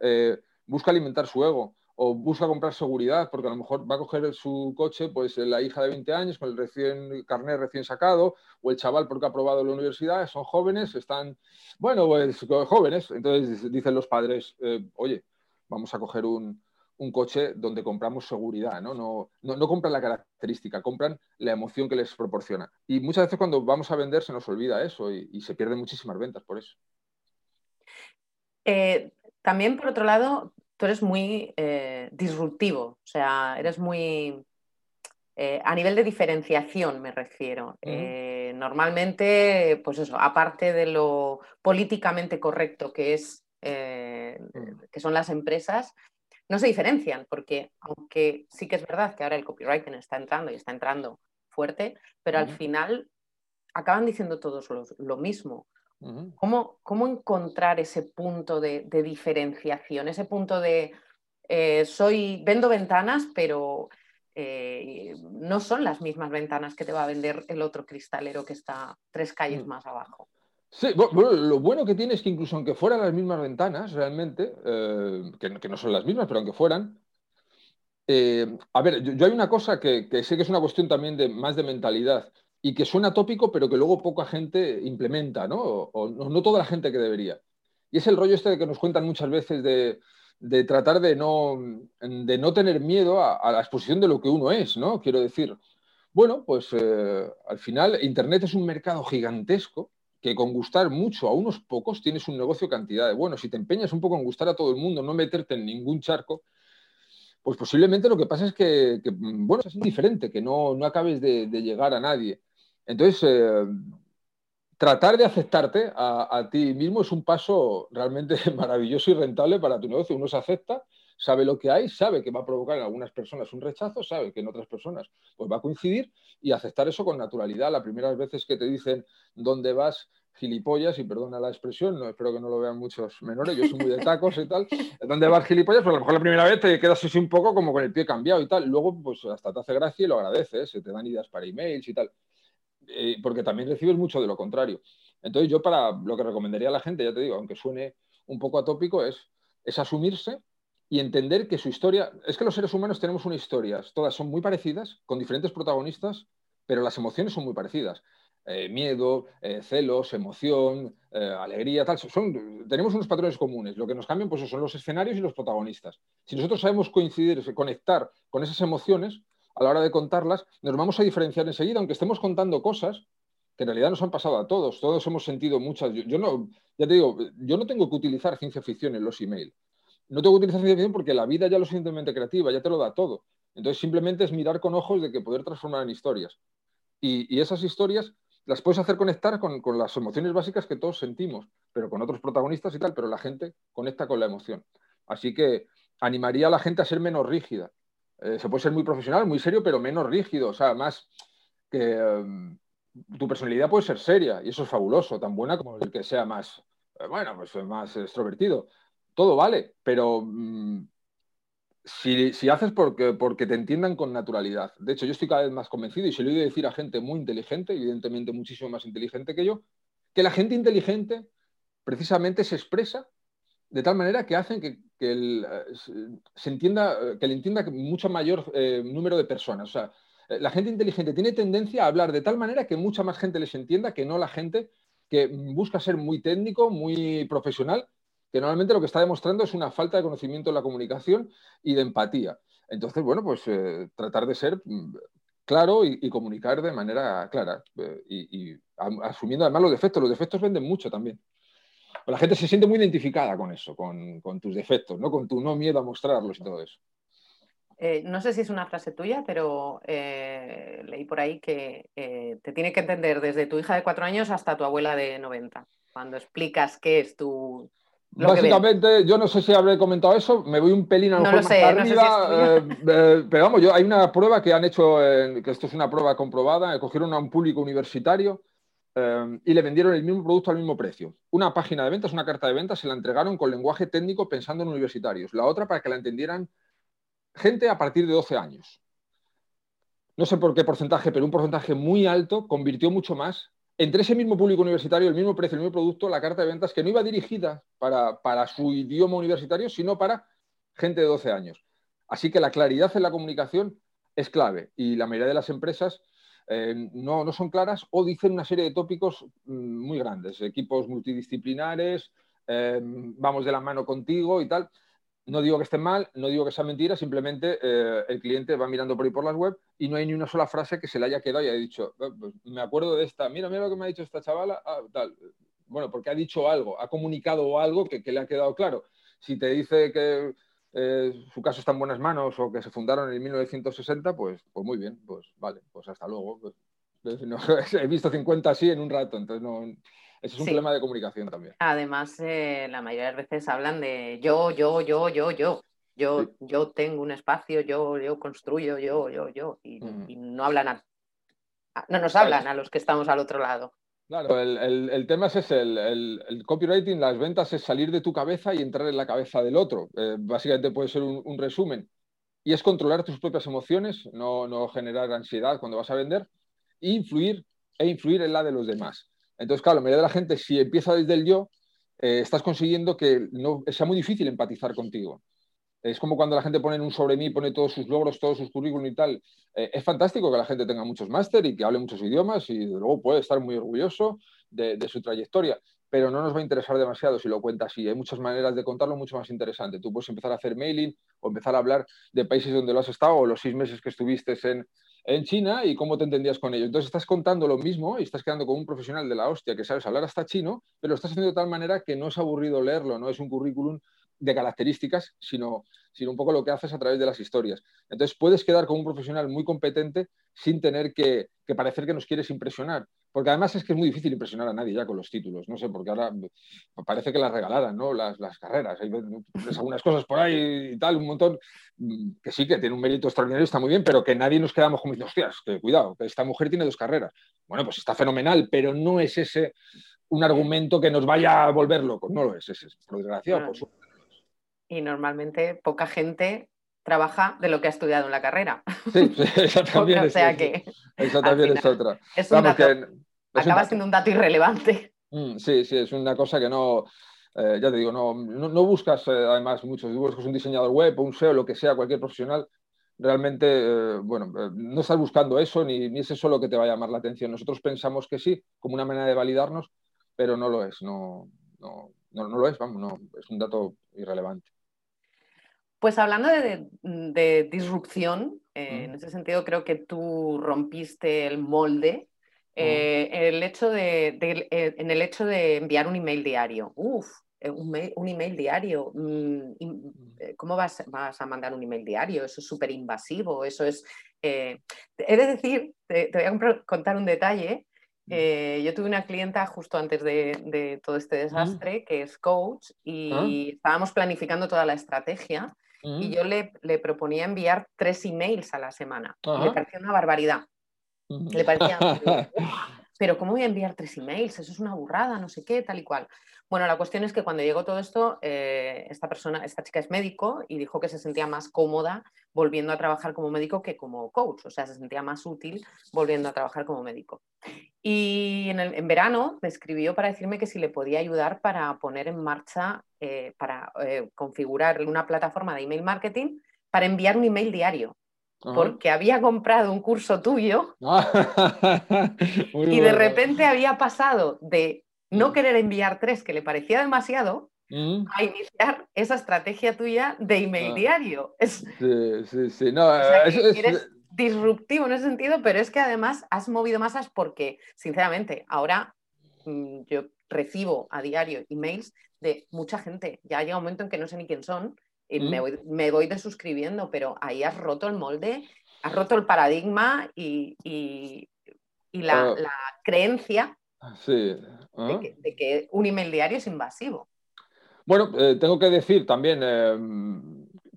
eh, busca alimentar su ego o busca comprar seguridad, porque a lo mejor va a coger su coche pues la hija de 20 años con el recién carnet recién sacado, o el chaval porque ha aprobado la universidad, son jóvenes, están, bueno, pues jóvenes, entonces dicen los padres, eh, oye, vamos a coger un, coche donde compramos seguridad, ¿no? No, ¿no? compran la característica, compran la emoción que les proporciona. Y muchas veces cuando vamos a vender se nos olvida eso y, se pierden muchísimas ventas por eso. Eh, también, por otro lado, tú eres muy eh, disruptivo, o sea, eres muy... Eh, a nivel de diferenciación me refiero. Eh, normalmente, pues eso, aparte de lo políticamente correcto que es mm. que son las empresas, no se diferencian, porque aunque sí que es verdad que ahora el copywriting está entrando y está entrando fuerte, pero al final acaban diciendo todos lo mismo. ¿Cómo, encontrar ese punto de, diferenciación, ese punto de eh, soy, vendo ventanas, pero eh, no son las mismas ventanas que te va a vender el otro cristalero que está tres calles mm. más abajo? Sí, bueno, lo bueno que tiene es que incluso aunque fueran las mismas ventanas, realmente, eh, que, no son las mismas, pero aunque fueran, a ver, yo, hay una cosa que, que, sé que es una cuestión también de más de mentalidad y que suena tópico, pero que luego poca gente implementa, ¿no? O, no, toda la gente que debería. Y es el rollo este de que nos cuentan muchas veces de, tratar de no, de no tener miedo a, la exposición de lo que uno es, ¿no? Quiero decir, bueno, pues eh, al final Internet es un mercado gigantesco que con gustar mucho a unos pocos tienes un negocio cantidad de bueno. Si te empeñas un poco en gustar a todo el mundo, no meterte en ningún charco, pues posiblemente lo que pasa es que, bueno, es indiferente, que no, no acabes de, llegar a nadie. Entonces, eh, tratar de aceptarte a, ti mismo es un paso realmente maravilloso y rentable para tu negocio. Uno se acepta, sabe lo que hay, sabe que va a provocar en algunas personas un rechazo, sabe que en otras personas pues va a coincidir y aceptar eso con naturalidad. Las primeras veces que te dicen dónde vas, gilipollas, y perdona la expresión, no, espero que no lo vean muchos menores, yo soy muy de tacos y tal, ¿dónde vas gilipollas? Pues a lo mejor la primera vez te quedas así un poco como con el pie cambiado y tal, luego pues hasta te hace gracia y lo agradeces, se te dan ideas para emails y tal. Eh, porque también recibes mucho de lo contrario. Entonces yo para lo que recomendaría a la gente, ya te digo, aunque suene un poco atópico, es, es asumirse y entender que su historia, es que los seres humanos tenemos una historia, todas son muy parecidas, con diferentes protagonistas, pero las emociones son muy parecidas. Eh, miedo, eh, celos, emoción, eh, alegría, tal. Son, tenemos unos patrones comunes. Lo que nos cambian pues, son los escenarios y los protagonistas. Si nosotros sabemos coincidir, conectar con esas emociones a la hora de contarlas, nos vamos a diferenciar enseguida, aunque estemos contando cosas que en realidad nos han pasado a todos. Todos hemos sentido muchas. Yo, no, ya te digo, yo no tengo que utilizar ciencia ficción en los emails. No tengo que utilizar ciencia ficción porque la vida ya lo suficientemente creativa, ya te lo da todo. Entonces simplemente es mirar con ojos de que poder transformar en historias. y esas historias las puedes hacer conectar con, las emociones básicas que todos sentimos, pero con otros protagonistas y tal, pero la gente conecta con la emoción. Así que animaría a la gente a ser menos rígida. Eh, se puede ser muy profesional, muy serio, pero menos rígido, o sea, más que em, tu personalidad puede ser seria y eso es fabuloso, tan buena como el que sea más, eh, bueno, pues más extrovertido. Todo vale, pero mm, si, haces porque, porque te entiendan con naturalidad. De hecho, yo estoy cada vez más convencido y se lo he oído decir a gente muy inteligente, evidentemente muchísimo más inteligente que yo, que la gente inteligente precisamente se expresa de tal manera que hacen que, eh, se entienda, que le entienda mucho mayor eh, número de personas. O sea, eh, la gente inteligente tiene tendencia a hablar de tal manera que mucha más gente les entienda que no la gente que busca ser muy técnico, muy profesional que normalmente lo que está demostrando es una falta de conocimiento de la comunicación y de empatía. Entonces, bueno, pues eh, tratar de ser mm, claro y, comunicar de manera clara eh, y, asumiendo además los defectos. Los defectos venden mucho también. La gente se siente muy identificada con eso, con, tus defectos, ¿no? con tu no miedo a mostrarlos y todo eso. Eh, no sé si es una frase tuya, pero leí por ahí que te tiene que entender desde tu hija de cuatro años hasta tu abuela de 90. Cuando explicas qué es tu, Básicamente, yo no sé si habré comentado eso, me voy un pelín a lo mejor más arriba, eh, eh, pero vamos, yo, hay una prueba que han hecho, que esto es una prueba comprobada, cogieron a un público universitario eh, y le vendieron el mismo producto al mismo precio. Una página de ventas, una carta de ventas, se la entregaron con lenguaje técnico pensando en universitarios, la otra para que la entendieran gente a partir de 12 años. No sé por qué porcentaje, pero un porcentaje muy alto convirtió mucho más entre ese mismo público universitario, el mismo precio, el mismo producto, la carta de ventas que no iba dirigida para, su idioma universitario, sino para gente de 12 años. Así que la claridad en la comunicación es clave y la mayoría de las empresas eh, no, son claras o dicen una serie de tópicos mm, muy grandes, equipos multidisciplinares, eh, vamos de la mano contigo y tal. No digo que esté mal, no digo que sea mentira, simplemente eh, el cliente va mirando por ahí por las web y no hay ni una sola frase que se le haya quedado y haya dicho, eh, pues, me acuerdo de esta, mira, mira lo que me ha dicho esta chavala, ah, tal. Bueno, porque ha dicho algo, ha comunicado algo que, le ha quedado claro. Si te dice que eh, su caso está en buenas manos o que se fundaron en 1960, pues, pues muy bien, pues vale, pues hasta luego. Pues, he visto 50 así en un rato, entonces no, ese es un problema de comunicación también. Además, eh, la mayoría de veces hablan de yo, yo, yo, yo, yo. Yo, yo tengo un espacio, yo, yo construyo, yo, yo, yo. Y, no hablan a, no nos hablan a los que estamos al otro lado. Claro, el, tema es ese, el, copywriting, las ventas es salir de tu cabeza y entrar en la cabeza del otro. Eh, básicamente puede ser un, resumen. Y es controlar tus propias emociones, no, no generar ansiedad cuando vas a vender, e influir, e influir en la de los demás. Entonces, claro, la mayoría de la gente, si empieza desde el yo, eh, estás consiguiendo que no, sea muy difícil empatizar contigo. Es como cuando la gente pone en un sobre mí, pone todos sus logros, todos sus currículum y tal. Eh, es fantástico que la gente tenga muchos máster y que hable muchos idiomas y luego puede estar muy orgulloso de, su trayectoria, pero no nos va a interesar demasiado si lo cuenta así. Hay muchas maneras de contarlo mucho más interesante. Tú puedes empezar a hacer mailing o empezar a hablar de países donde lo has estado o los seis meses que estuviste en, en China y cómo te entendías con ellos. Entonces estás contando lo mismo y estás quedando con un profesional de la hostia que sabes hablar hasta chino, pero lo estás haciendo de tal manera que no es aburrido leerlo, no es un currículum de características, sino, sino un poco lo que haces a través de las historias. Entonces puedes quedar con un profesional muy competente sin tener que, parecer que nos quieres impresionar. Porque además es que es muy difícil impresionar a nadie ya con los títulos. No sé, porque ahora parece que las regalaran, ¿no? Las, carreras. Hay algunas cosas por ahí y tal, un montón, mm, que sí que tiene un mérito extraordinario, está muy bien, pero que nadie nos quedamos como diciendo, hostias, que cuidado, que esta mujer tiene dos carreras. Bueno, pues está fenomenal, pero no es ese un argumento que nos vaya a volver locos. No lo es, ese es, por desgracia, por y normalmente poca gente trabaja de lo que ha estudiado en la carrera. Sí, esa también, o es, sea que, esa también es otra. Es un dato, acaba siendo un dato irrelevante. Mm, sí, sí, es una cosa que no, eh, ya te digo, no, no, buscas eh, además muchos, buscas un diseñador web o un SEO, lo que sea, cualquier profesional, realmente, eh, bueno, no estás buscando eso ni, ni, es eso lo que te va a llamar la atención. Nosotros pensamos que sí, como una manera de validarnos, pero no lo es, no, no, no, lo es, vamos, no, es un dato irrelevante. Pues hablando de, disrupción, en ese sentido creo que tú rompiste el molde eh, el hecho de, eh, en el hecho de enviar un email diario. Uf, eh, un, email diario. Mm, ¿Cómo vas, vas, a mandar un email diario? Eso es súper invasivo. Eso es. he de decir, te, voy a contar un detalle. Yo tuve una clienta justo antes de, todo este desastre que es coach y ah. estábamos planificando toda la estrategia y yo le, le, proponía enviar tres emails a la semana. me parecía una barbaridad. Le parecía, pero ¿cómo voy a enviar tres emails? Eso es una burrada, no sé qué, tal y cual. Bueno, la cuestión es que cuando llegó todo esto, eh, esta persona, esta chica es médico y dijo que se sentía más cómoda volviendo a trabajar como médico que como coach, o sea, se sentía más útil volviendo a trabajar como médico. Y en, verano me escribió para decirme que si le podía ayudar para poner en marcha, eh, para eh, configurar una plataforma de email marketing para enviar un email diario porque había comprado un curso tuyo y de repente había pasado de no mm. querer enviar tres, que le parecía demasiado, mm. a iniciar esa estrategia tuya de email ah. diario. Sí, sí, sí. No, eres disruptivo en ese sentido, pero es que además has movido masas porque, sinceramente, ahora mm, yo recibo a diario emails de mucha gente. Ya llega un momento en que no sé ni quién son y me, voy, me voy desuscribiendo, pero ahí has roto el molde, has roto el paradigma y, la, ah. creencia de, que, un email diario es invasivo. Bueno, eh, tengo que decir también eh,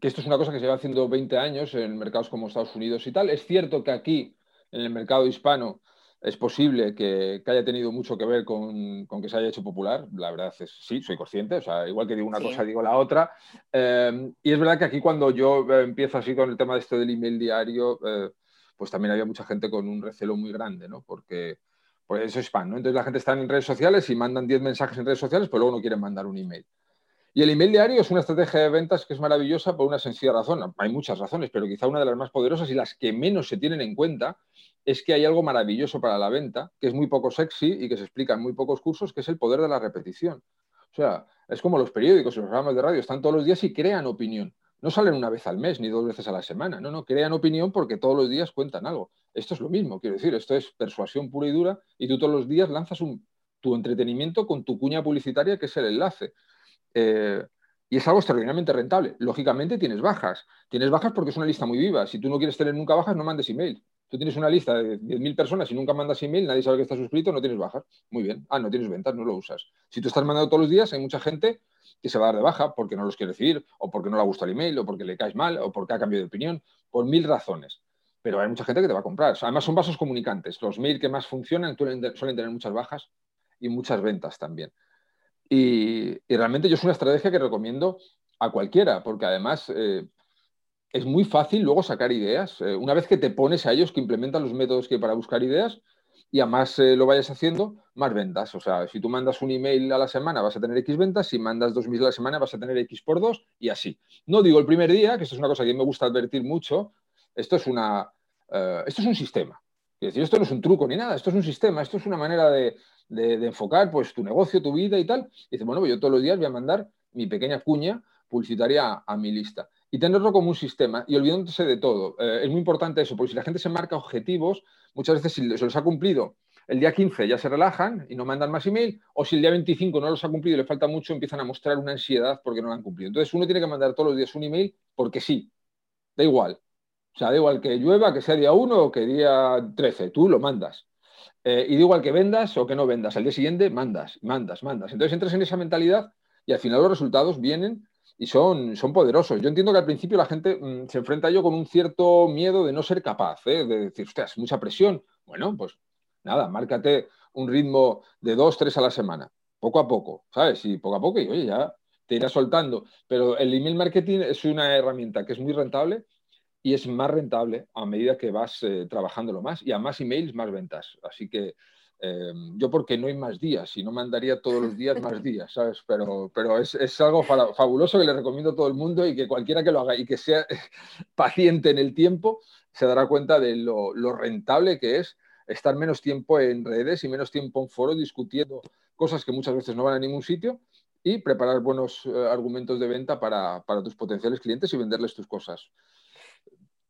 que esto es una cosa que se va haciendo 20 años en mercados como Estados Unidos y tal. Es cierto que aquí, en el mercado hispano, es posible que, haya tenido mucho que ver con, que se haya hecho popular. La verdad es sí, soy consciente. O sea, igual que digo una cosa, digo la otra. Eh, y es verdad que aquí cuando yo eh, empiezo así con el tema de esto del email diario, eh, pues también había mucha gente con un recelo muy grande, ¿no? Porque pues eso es spam, ¿no? Entonces la gente está en redes sociales y mandan 10 mensajes en redes sociales, pero luego no quieren mandar un email. Y el email diario es una estrategia de ventas que es maravillosa por una sencilla razón. Hay muchas razones, pero quizá una de las más poderosas y las que menos se tienen en cuenta es que hay algo maravilloso para la venta, que es muy poco sexy y que se explica en muy pocos cursos, que es el poder de la repetición. O sea, es como los periódicos y los programas de radio, están todos los días y crean opinión. No salen una vez al mes ni dos veces a la semana, no, no, crean opinión porque todos los días cuentan algo. Esto es lo mismo, quiero decir, esto es persuasión pura y dura y tú todos los días lanzas tu entretenimiento con tu cuña publicitaria, que es el enlace. Eh, y es algo extraordinariamente rentable. Lógicamente tienes bajas. Tienes bajas porque es una lista muy viva. Si tú no quieres tener nunca bajas, no mandes email. Tú tienes una lista de 10.000 personas y nunca mandas email, nadie sabe que estás suscrito, no tienes bajas. Muy bien. Ah, no tienes ventas, no lo usas. Si tú estás mandando todos los días, hay mucha gente que se va a dar de baja porque no los quiere recibir, o porque no le gusta el email, o porque le caes mal, o porque ha cambiado de opinión, por mil razones. Pero hay mucha gente que te va a comprar. Además, son vasos comunicantes. Los mails que más funcionan suelen tener muchas bajas y muchas ventas también. Y, realmente yo es una estrategia que recomiendo a cualquiera, porque además eh, es muy fácil luego sacar ideas. Eh, una vez que te pones a ellos, que implementan los métodos que para buscar ideas, y a más eh, lo vayas haciendo, más ventas. O sea, si tú mandas un email a la semana vas a tener X ventas, si mandas dos mil a la semana vas a tener X por dos y así. No digo el primer día, que esto es una cosa que me gusta advertir mucho, esto es, una, esto es un sistema. Es decir, esto no es un truco ni nada, esto es un sistema, esto es una manera de, de, enfocar pues, tu negocio, tu vida y tal. Y dices, bueno, pues yo todos los días voy a mandar mi pequeña cuña publicitaria a, mi lista. Y tenerlo como un sistema y olvidándose de todo. Eh, es muy importante eso, porque si la gente se marca objetivos, muchas veces si se los ha cumplido el día 15 ya se relajan y no mandan más email, o si el día 25 no los ha cumplido y le falta mucho, empiezan a mostrar una ansiedad porque no lo han cumplido. Entonces uno tiene que mandar todos los días un email porque sí, da igual. O sea, da igual que llueva, que sea día 1 o que día 13, tú lo mandas. Eh, y da igual que vendas o que no vendas, al día siguiente mandas, mandas, mandas. Entonces entras en esa mentalidad y al final los resultados vienen y son, son poderosos. Yo entiendo que al principio la gente mm, se enfrenta a ello con un cierto miedo de no ser capaz, ¿eh? de decir, es mucha presión. Bueno, pues nada, márcate un ritmo de dos, tres a la semana, poco a poco, ¿sabes? Y poco a poco, y oye, ya, te irá soltando. Pero el email marketing es una herramienta que es muy rentable y es más rentable a medida que vas eh, trabajándolo más y a más emails, más ventas. Así que eh, yo porque no hay más días y no mandaría todos los días más días, ¿sabes? Pero, pero es, es algo fabuloso que le recomiendo a todo el mundo y que cualquiera que lo haga y que sea paciente en el tiempo se dará cuenta de lo, lo rentable que es estar menos tiempo en redes y menos tiempo en foros discutiendo cosas que muchas veces no van a ningún sitio y preparar buenos eh, argumentos de venta para, para, tus potenciales clientes y venderles tus cosas.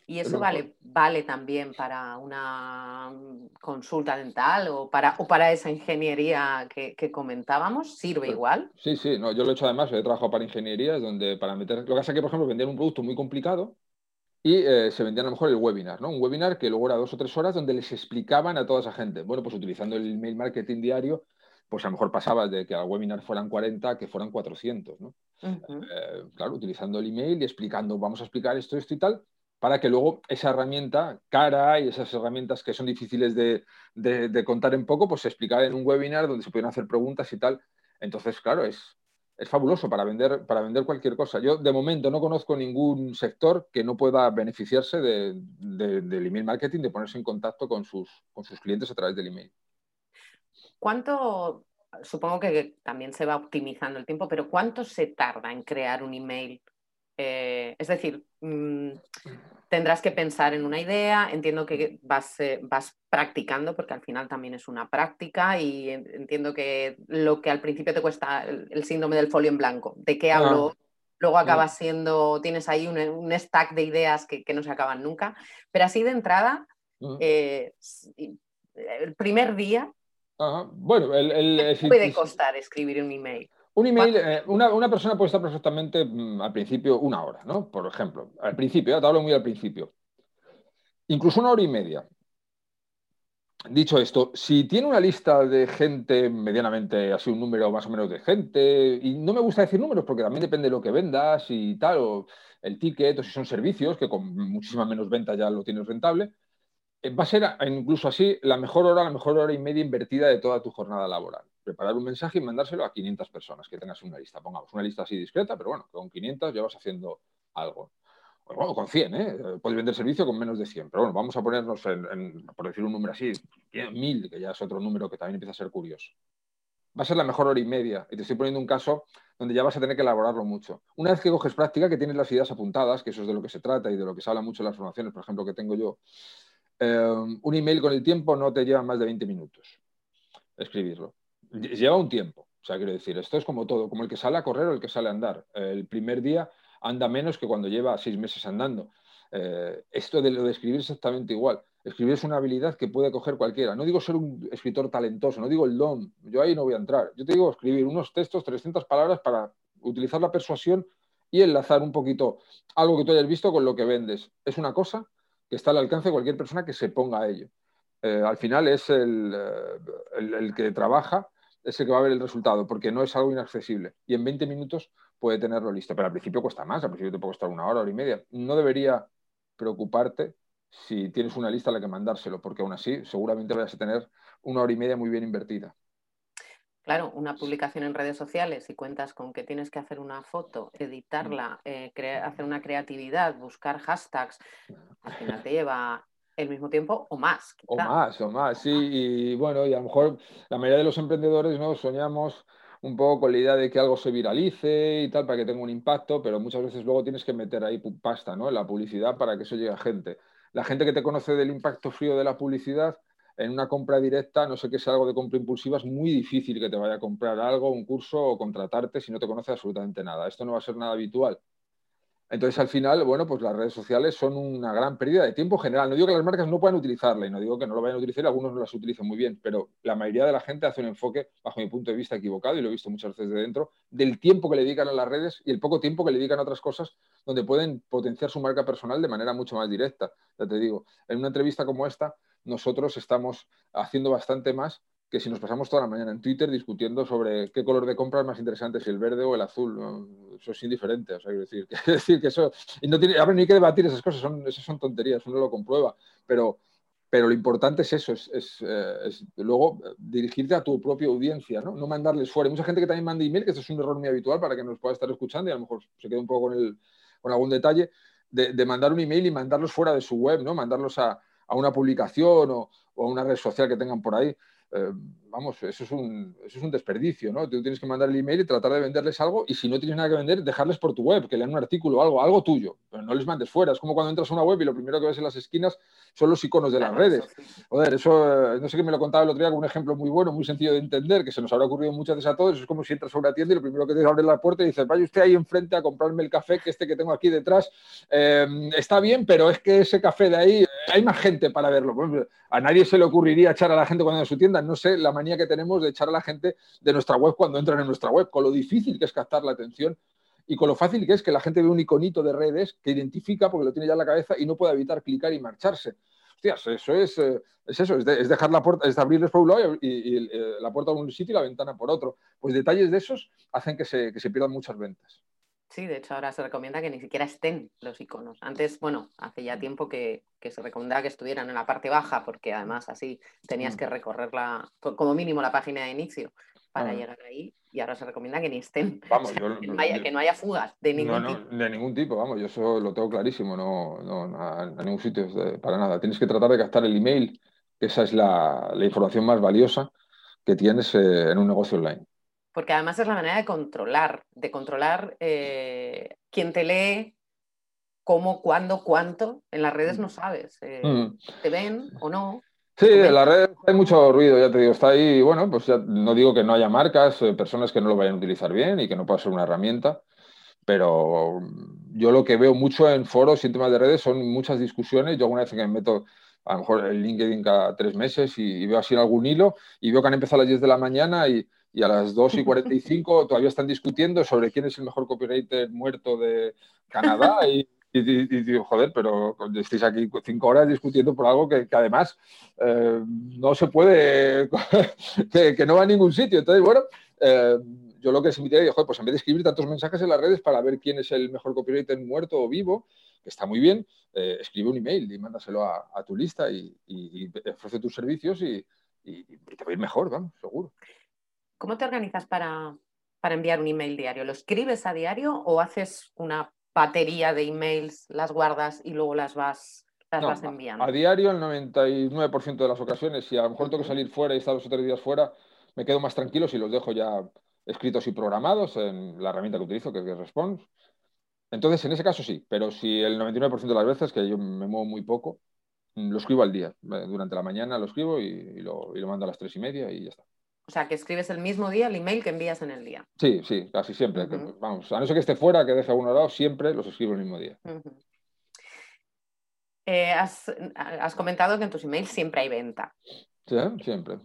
¿Y eso vale, vale también para una consulta dental o para, o para esa ingeniería que, que comentábamos? ¿Sirve igual? Sí, sí, no, yo lo he hecho además, he trabajado para ingenierías donde para meter... Lo que pasa es que, por ejemplo, vendían un producto muy complicado y eh, se vendían a lo mejor el webinar, ¿no? Un webinar que luego era dos o tres horas donde les explicaban a toda esa gente. Bueno, pues utilizando el email marketing diario, pues a lo mejor pasaba de que al webinar fueran 40 que fueran 400, ¿no? Eh, claro, utilizando el email y explicando, vamos a explicar esto, esto y tal, para que luego esa herramienta cara y esas herramientas que son difíciles de, contar en poco, pues se explicara en un webinar donde se pueden hacer preguntas y tal. Entonces, claro, es, fabuloso para vender, cualquier cosa. Yo de momento no conozco ningún sector que no pueda beneficiarse del email marketing, de ponerse en contacto con sus clientes a través del email. ¿Cuánto, supongo que también se va optimizando el tiempo, pero cuánto se tarda en crear un email? Eh, es decir, mm, tendrás que pensar en una idea, entiendo que vas, eh, vas practicando, porque al final también es una práctica y entiendo que lo que al principio te cuesta el, síndrome del folio en blanco, de qué hablo, ah, luego acabas siendo, tienes ahí un, stack de ideas que, no se acaban nunca, pero así de entrada, mm. eh, el primer día, bueno, el, puede costar escribir un email? Un email, eh, una, persona puede estar perfectamente mm, al principio una hora, ¿no? Por ejemplo, al principio, te hablo muy al principio. Incluso una hora y media. Dicho esto, si tiene una lista de gente medianamente, así un número más o menos de gente, y no me gusta decir números porque también depende de lo que vendas y tal, o el ticket, o si son servicios, que con muchísima menos venta ya lo tienes rentable, eh, va a ser incluso así la mejor hora, la mejor hora y media invertida de toda tu jornada laboral preparar un mensaje y mandárselo a 500 personas que tengas una lista. Pongamos una lista así discreta, pero bueno, con 500 ya vas haciendo algo. Bueno, con 100, ¿eh? Puedes vender servicio con menos de 100, pero bueno, vamos a ponernos por decir un número así, 1000, que ya es otro número que también empieza a ser curioso. Va a ser la mejor hora y media, y te estoy poniendo un caso donde ya vas a tener que elaborarlo mucho. Una vez que coges práctica, que tienes las ideas apuntadas, que eso es de lo que se trata y de lo que se habla mucho en las formaciones, por ejemplo, que tengo yo, eh, un email con el tiempo no te lleva más de 20 minutos escribirlo lleva un tiempo. O sea, quiero decir, esto es como todo, como el que sale a correr o el que sale a andar. El primer día anda menos que cuando lleva seis meses andando. Eh, esto de lo de escribir es exactamente igual. Escribir es una habilidad que puede coger cualquiera. No digo ser un escritor talentoso, no digo el don. Yo ahí no voy a entrar. Yo te digo escribir unos textos, 300 palabras para utilizar la persuasión y enlazar un poquito algo que tú hayas visto con lo que vendes. Es una cosa que está al alcance de cualquier persona que se ponga a ello. Eh, al final es el, eh, el que trabaja es el que va a ver el resultado, porque no es algo inaccesible. Y en 20 minutos puede tenerlo listo. Pero al principio cuesta más, al principio te puede costar una hora, hora y media. No debería preocuparte si tienes una lista a la que mandárselo, porque aún así seguramente vayas a tener una hora y media muy bien invertida. Claro, una publicación en redes sociales y cuentas con que tienes que hacer una foto, editarla, mm. eh, hacer una creatividad, buscar hashtags, al final te lleva el mismo tiempo o más. O más, o más, sí. Y bueno, y a lo mejor la mayoría de los emprendedores ¿no? soñamos un poco con la idea de que algo se viralice y tal para que tenga un impacto, pero muchas veces luego tienes que meter ahí pasta ¿no? en la publicidad para que eso llegue a gente. La gente que te conoce del impacto frío de la publicidad, en una compra directa, no sé qué sea algo de compra impulsiva, es muy difícil que te vaya a comprar algo, un curso o contratarte si no te conoce absolutamente nada. Esto no va a ser nada habitual. Entonces, al final, bueno, pues las redes sociales son una gran pérdida de tiempo general. No digo que las marcas no puedan utilizarla y no digo que no lo vayan a utilizar, algunos no las utilizan muy bien, pero la mayoría de la gente hace un enfoque, bajo mi punto de vista, equivocado, y lo he visto muchas veces de dentro, del tiempo que le dedican a las redes y el poco tiempo que le dedican a otras cosas donde pueden potenciar su marca personal de manera mucho más directa. Ya te digo, en una entrevista como esta, nosotros estamos haciendo bastante más que si nos pasamos toda la mañana en Twitter discutiendo sobre qué color de compra es más interesante, si el verde o el azul, eso es indiferente, o sea, quiero decir, que, decir que eso, y no tiene, a ver, no hay que debatir esas cosas, son, esas son tonterías, uno lo comprueba, pero, pero lo importante es eso, es, eh, luego dirigirte a tu propia audiencia, ¿no? No mandarles fuera. Hay mucha gente que también manda email, que esto es un error muy habitual para que nos pueda estar escuchando y a lo mejor se quede un poco con, con algún detalle, de, mandar un email y mandarlos fuera de su web, ¿no? Mandarlos a, una publicación o, a una red social que tengan por ahí. um, vamos, eso es, un, eso es un desperdicio, ¿no? Tú tienes que mandar el email y tratar de venderles algo y si no tienes nada que vender, dejarles por tu web, que lean un artículo algo, algo tuyo, pero no les mandes fuera. Es como cuando entras a una web y lo primero que ves en las esquinas son los iconos de las redes. Joder, eso, eh, no sé qué me lo contaba el otro día con un ejemplo muy bueno, muy sencillo de entender, que se nos habrá ocurrido muchas veces a todos. Es como si entras a una tienda y lo primero que te abre la puerta y dices, vaya usted ahí enfrente a comprarme el café, que este que tengo aquí detrás eh, está bien, pero es que ese café de ahí, hay más gente para verlo. A nadie se le ocurriría echar a la gente cuando en su tienda. No sé la que tenemos de echar a la gente de nuestra web cuando entran en nuestra web, con lo difícil que es captar la atención y con lo fácil que es que la gente ve un iconito de redes que identifica porque lo tiene ya en la cabeza y no puede evitar clicar y marcharse. Hostias, eso es, eh, es eso, es, dejar la puerta, es abrirles por un lado y, eh, la puerta por un sitio y la ventana por otro. Pues detalles de esos hacen que se, que se pierdan muchas ventas. Sí, de hecho ahora se recomienda que ni siquiera estén los iconos. Antes, bueno, hace ya mm. tiempo que, se recomendaba que estuvieran en la parte baja porque además así tenías mm. que recorrerla como mínimo la página de inicio para ah. llegar ahí y ahora se recomienda que ni estén. Vamos, que, no haya, fugas de ningún tipo. de ningún tipo, vamos, yo eso lo tengo clarísimo, no, no a, ningún sitio, para nada. Tienes que tratar de captar el email, que esa es la, información más valiosa que tienes eh, en un negocio online porque además es la manera de controlar, de controlar eh, quién te lee, cómo, cuándo, cuánto. En las redes no sabes. Eh, mm. ¿Te ven o no? Sí, en las redes hay mucho ruido, ya te digo, está ahí, bueno, pues ya no digo que no haya marcas, eh, personas que no lo vayan a utilizar bien y que no pueda ser una herramienta, pero yo lo que veo mucho en foros y en temas de redes son muchas discusiones. Yo alguna vez que me meto a lo mejor en LinkedIn cada tres meses y, y, veo así en algún hilo y veo que han empezado a las 10 de la mañana y, y a las 2 y 45 todavía están discutiendo sobre quién es el mejor copywriter muerto de Canadá y, digo, joder, pero estáis aquí cinco horas discutiendo por algo que, además eh, no se puede, que, no va a ningún sitio. Entonces, bueno, eh, yo lo que les invitaría, joder, pues en vez de escribir tantos mensajes en las redes para ver quién es el mejor copywriter muerto o vivo, que está muy bien, eh, escribe un email y mándaselo a, tu lista y, ofrece tus servicios y, te va a ir mejor, vamos, seguro. ¿Cómo te organizas para, enviar un email diario? ¿Lo escribes a diario o haces una batería de emails, las guardas y luego las vas, las enviando? A diario, el 99% de las ocasiones, si a lo mejor tengo que salir fuera y estar dos o tres días fuera, me quedo más tranquilo si los dejo ya escritos y programados en la herramienta que utilizo, que es Response. Entonces, en ese caso sí, pero si el 99% de las veces, que yo me muevo muy poco, lo escribo al día. Durante la mañana lo escribo y, lo, y lo mando a las tres y media y ya está. O sea, que escribes el mismo día el email que envías en el día. Sí, sí, casi siempre. vamos, a no ser que esté fuera, que deje uno lado, siempre los escribo el mismo día. Eh, has, comentado que en tus emails siempre hay venta. Sí, siempre.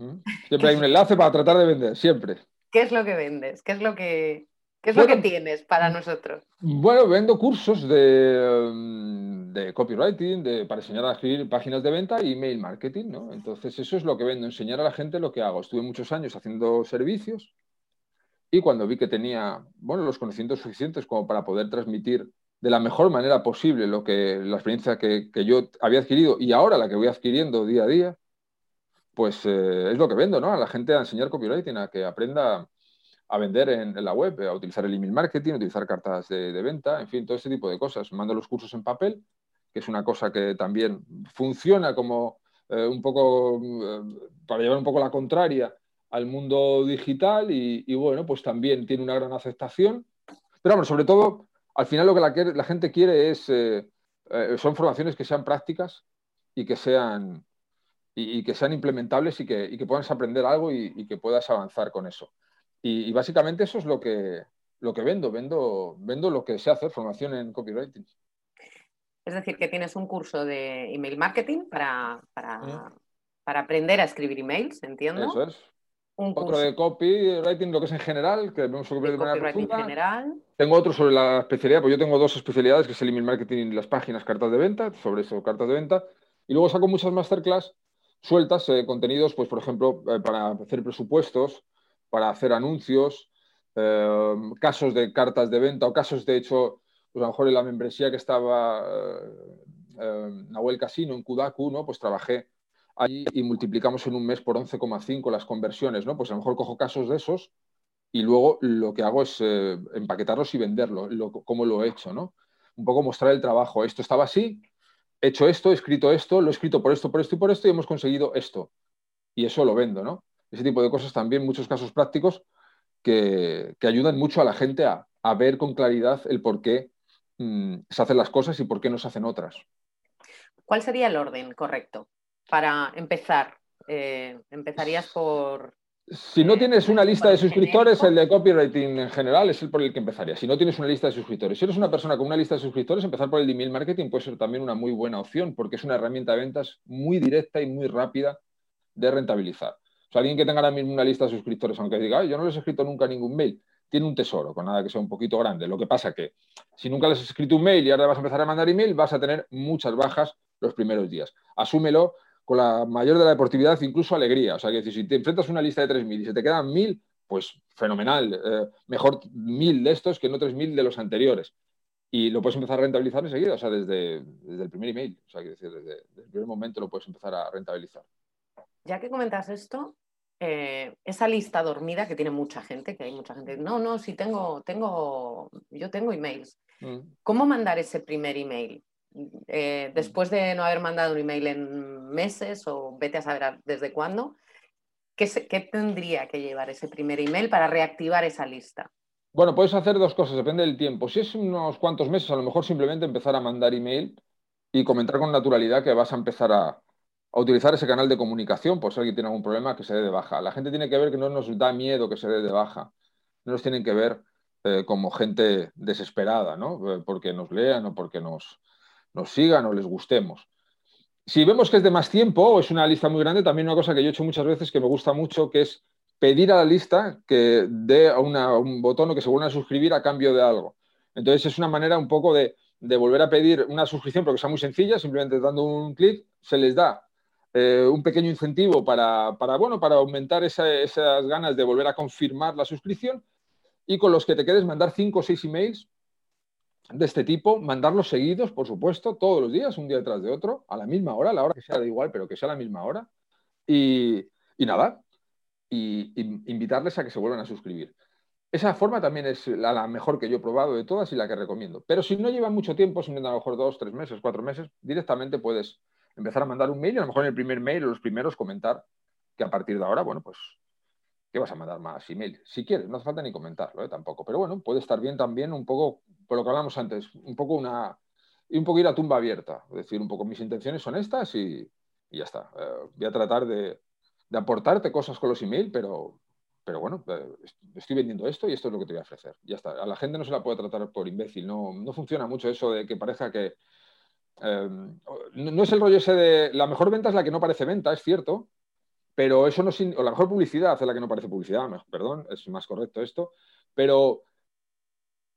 Siempre hay un enlace para tratar de vender, siempre. ¿Qué es lo que vendes? ¿Qué es lo que, ¿Qué es lo que tienes para nosotros? Bueno, vendo cursos de, mm, de copywriting, de, para enseñar a escribir páginas de venta y email marketing. Entonces, eso es lo que vendo, enseñar a la gente lo que hago. Estuve muchos años haciendo servicios y cuando vi que tenía, bueno, los conocimientos suficientes como para poder transmitir de la mejor manera posible lo que, la experiencia que, que yo había adquirido y ahora la que voy adquiriendo día a día, pues eh, es lo que vendo, ¿no? A la gente a enseñar copywriting, a que aprenda a vender en, la web, a utilizar el email marketing, a utilizar cartas de, venta, en fin, todo ese tipo de cosas. Mando los cursos en papel, que es una cosa que también funciona como eh, un poco, eh, para llevar un poco la contraria al mundo digital y, bueno, pues también tiene una gran aceptación. Pero bueno, sobre todo, al final lo que la, gente quiere es, eh, son formaciones que sean prácticas y que sean, y, que sean implementables y que, y que puedas aprender algo y que puedas avanzar con eso. Y, básicamente eso es lo que, lo que vendo. vendo. Vendo lo que sé hacer, formación en copywriting. Es decir, que tienes un curso de email marketing para, para, aprender a escribir emails, entiendo. Eso es. otro de copywriting, lo que es en general, que vemos sobre de manera general. Tengo otro sobre la especialidad, pues yo tengo dos especialidades, que es el email marketing y las páginas, cartas de venta, sobre eso, cartas de venta. Y luego saco muchas masterclass sueltas, eh, contenidos, pues por ejemplo, eh, para hacer presupuestos, para hacer anuncios, eh, casos de cartas de venta o casos de hecho, pues a lo mejor en la membresía que estaba eh, eh, Nahuel Casino en Kudaku, ¿no? pues trabajé ahí y multiplicamos en un mes por 11,5 las conversiones, ¿no? Pues a lo mejor cojo casos de esos y luego lo que hago es eh, empaquetarlos y venderlos, como lo he hecho, ¿no? Un poco mostrar el trabajo. Esto estaba así, he hecho esto, he escrito esto, lo he escrito por esto, por esto y por esto y hemos conseguido esto. Y eso lo vendo, ¿no? Ese tipo de cosas también, muchos casos prácticos que, ayudan mucho a la gente a, ver con claridad el por qué mm, se hacen las cosas y por qué no se hacen otras. ¿Cuál sería el orden correcto para empezar? Eh, ¿Empezarías por si no tienes una lista de suscriptores, el de copywriting en general es el por el que empezaría. Si no tienes una lista de suscriptores, si eres una persona con una lista de suscriptores, empezar por el de email marketing puede ser también una muy buena opción porque es una herramienta de ventas muy directa y muy rápida de rentabilizar. O sea, alguien que tenga ahora mismo una lista de suscriptores, aunque diga, yo no les he escrito nunca ningún mail, tiene un tesoro, con nada que sea un poquito grande. Lo que pasa que si nunca les has escrito un mail y ahora vas a empezar a mandar email, vas a tener muchas bajas los primeros días. Asúmelo con la mayor de la deportividad, incluso alegría. O sea, que si te enfrentas a una lista de 3.000 y se te quedan 1.000, pues fenomenal. Eh, mejor 1.000 de estos que no 3.000 de los anteriores. Y lo puedes empezar a rentabilizar enseguida, o sea, desde, el primer email. O sea, decir, desde, el primer momento lo puedes empezar a rentabilizar. Ya que comentas esto, eh, esa lista dormida que tiene mucha gente, que hay mucha gente, no, no, si tengo, tengo, yo tengo emails. Mm. ¿Cómo mandar ese primer email? Eh, mm. después de no haber mandado un email en meses o vete a saber desde cuándo, ¿qué, tendría que llevar ese primer email para reactivar esa lista? Bueno, puedes hacer dos cosas, depende del tiempo. Si es unos cuantos meses, a lo mejor simplemente empezar a mandar email y comentar con naturalidad que vas a empezar a, utilizar ese canal de comunicación por si alguien tiene algún problema que se dé de baja. La gente tiene que ver que no nos da miedo que se dé de baja. No nos tienen que ver eh, como gente desesperada, ¿no? Eh, porque nos lean o porque nos, nos sigan o les gustemos. Si vemos que es de más tiempo o es una lista muy grande, también una cosa que yo he hecho muchas veces que me gusta mucho, que es pedir a la lista que dé un botón o que se vuelvan a suscribir a cambio de algo. Entonces es una manera un poco de, volver a pedir una suscripción, porque sea muy sencilla, simplemente dando un clic, se les da eh, un pequeño incentivo para, bueno, para aumentar esas ganas de volver a confirmar la suscripción y con los que te quedes mandar cinco o seis emails de este tipo, mandarlos seguidos, por supuesto, todos los días, un día detrás de otro, a la misma hora, la hora que sea da igual, pero que sea a la misma hora. Y, nada, y, invitarles a que se vuelvan a suscribir. Esa forma también es la, mejor que yo he probado de todas y la que recomiendo. Pero si no lleva mucho tiempo, si a lo mejor dos, tres meses, cuatro meses, directamente puedes empezar a mandar un mail y a lo mejor en el primer mail o los primeros comentar que a partir de ahora, bueno, pues ¿qué vas a mandar más email? Si quieres, no hace falta ni comentarlo ¿eh? tampoco. Pero bueno, puede estar bien también un poco, por lo que hablamos antes, un poco una, y un poco ir a tumba abierta. Es decir, un poco mis intenciones son estas y, ya está. Eh, voy a tratar de, aportarte cosas con los email, pero, pero bueno, eh, estoy vendiendo esto y esto es lo que te voy a ofrecer. Ya está. A la gente no se la puede tratar por imbécil. No, no funciona mucho eso de que parezca que... no es el rollo ese de la mejor venta es la que no parece venta, es cierto, pero eso no o la mejor publicidad es la que no parece publicidad, perdón, es más correcto esto, pero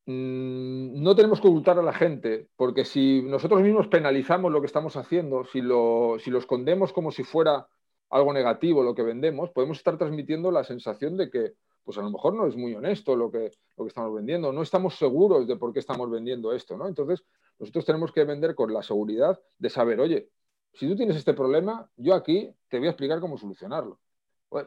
mm, no tenemos que ocultar a la gente, porque si nosotros mismos penalizamos lo que estamos haciendo, si lo, si lo escondemos como si fuera algo negativo lo que vendemos, podemos estar transmitiendo la sensación de que pues a lo mejor no es muy honesto lo que, lo que estamos vendiendo, no estamos seguros de por qué estamos vendiendo esto, ¿no? Entonces, nosotros tenemos que vender con la seguridad de saber, oye, si tú tienes este problema, yo aquí te voy a explicar cómo solucionarlo.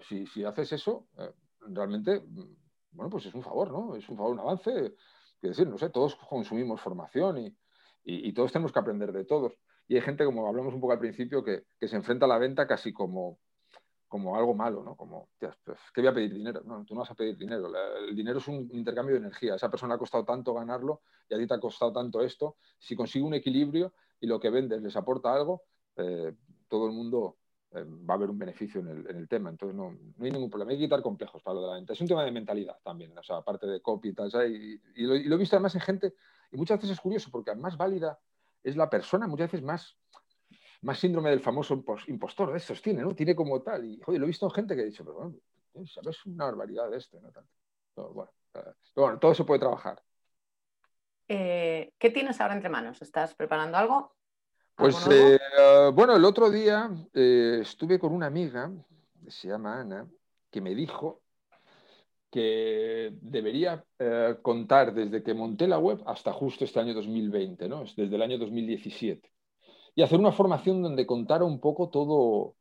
si, haces eso, eh, realmente, mm, bueno, pues es un favor, ¿no? Es un favor, un avance. Es decir, no sé, todos consumimos formación y, todos tenemos que aprender de todos. Y hay gente, como hablamos un poco al principio, que, se enfrenta a la venta casi como, como algo malo, ¿no? Como, pues, ¿qué voy a pedir dinero? No, tú no vas a pedir dinero. El dinero es un intercambio de energía. esa persona ha costado tanto ganarlo y a ti te ha costado tanto esto. Si consigue un equilibrio y lo que vendes les aporta algo, eh, todo el mundo eh, va a haber un beneficio en el, tema. Entonces, no, hay ningún problema. Hay que quitar complejos para lo de la venta. Es un tema de mentalidad también, o sea, aparte de copy y tal. Y, lo, he visto además en gente, y muchas veces es curioso porque más válida es la persona, muchas veces más, más síndrome del famoso impostor de estos tiene, ¿no? Tiene como tal. Y, joder, lo he visto en gente que ha dicho, pero bueno, ¿sabes? Una barbaridad de este, ¿no? bueno, eh, bueno, todo se puede trabajar. ¿Qué tienes ahora entre manos? ¿Estás preparando algo? Pues eh, bueno, el otro día eh, estuve con una amiga, se llama Ana, que me dijo que debería eh, contar desde que monté la web hasta justo este año 2020, ¿no? desde el año 2017, y hacer una formación donde contara un poco todo,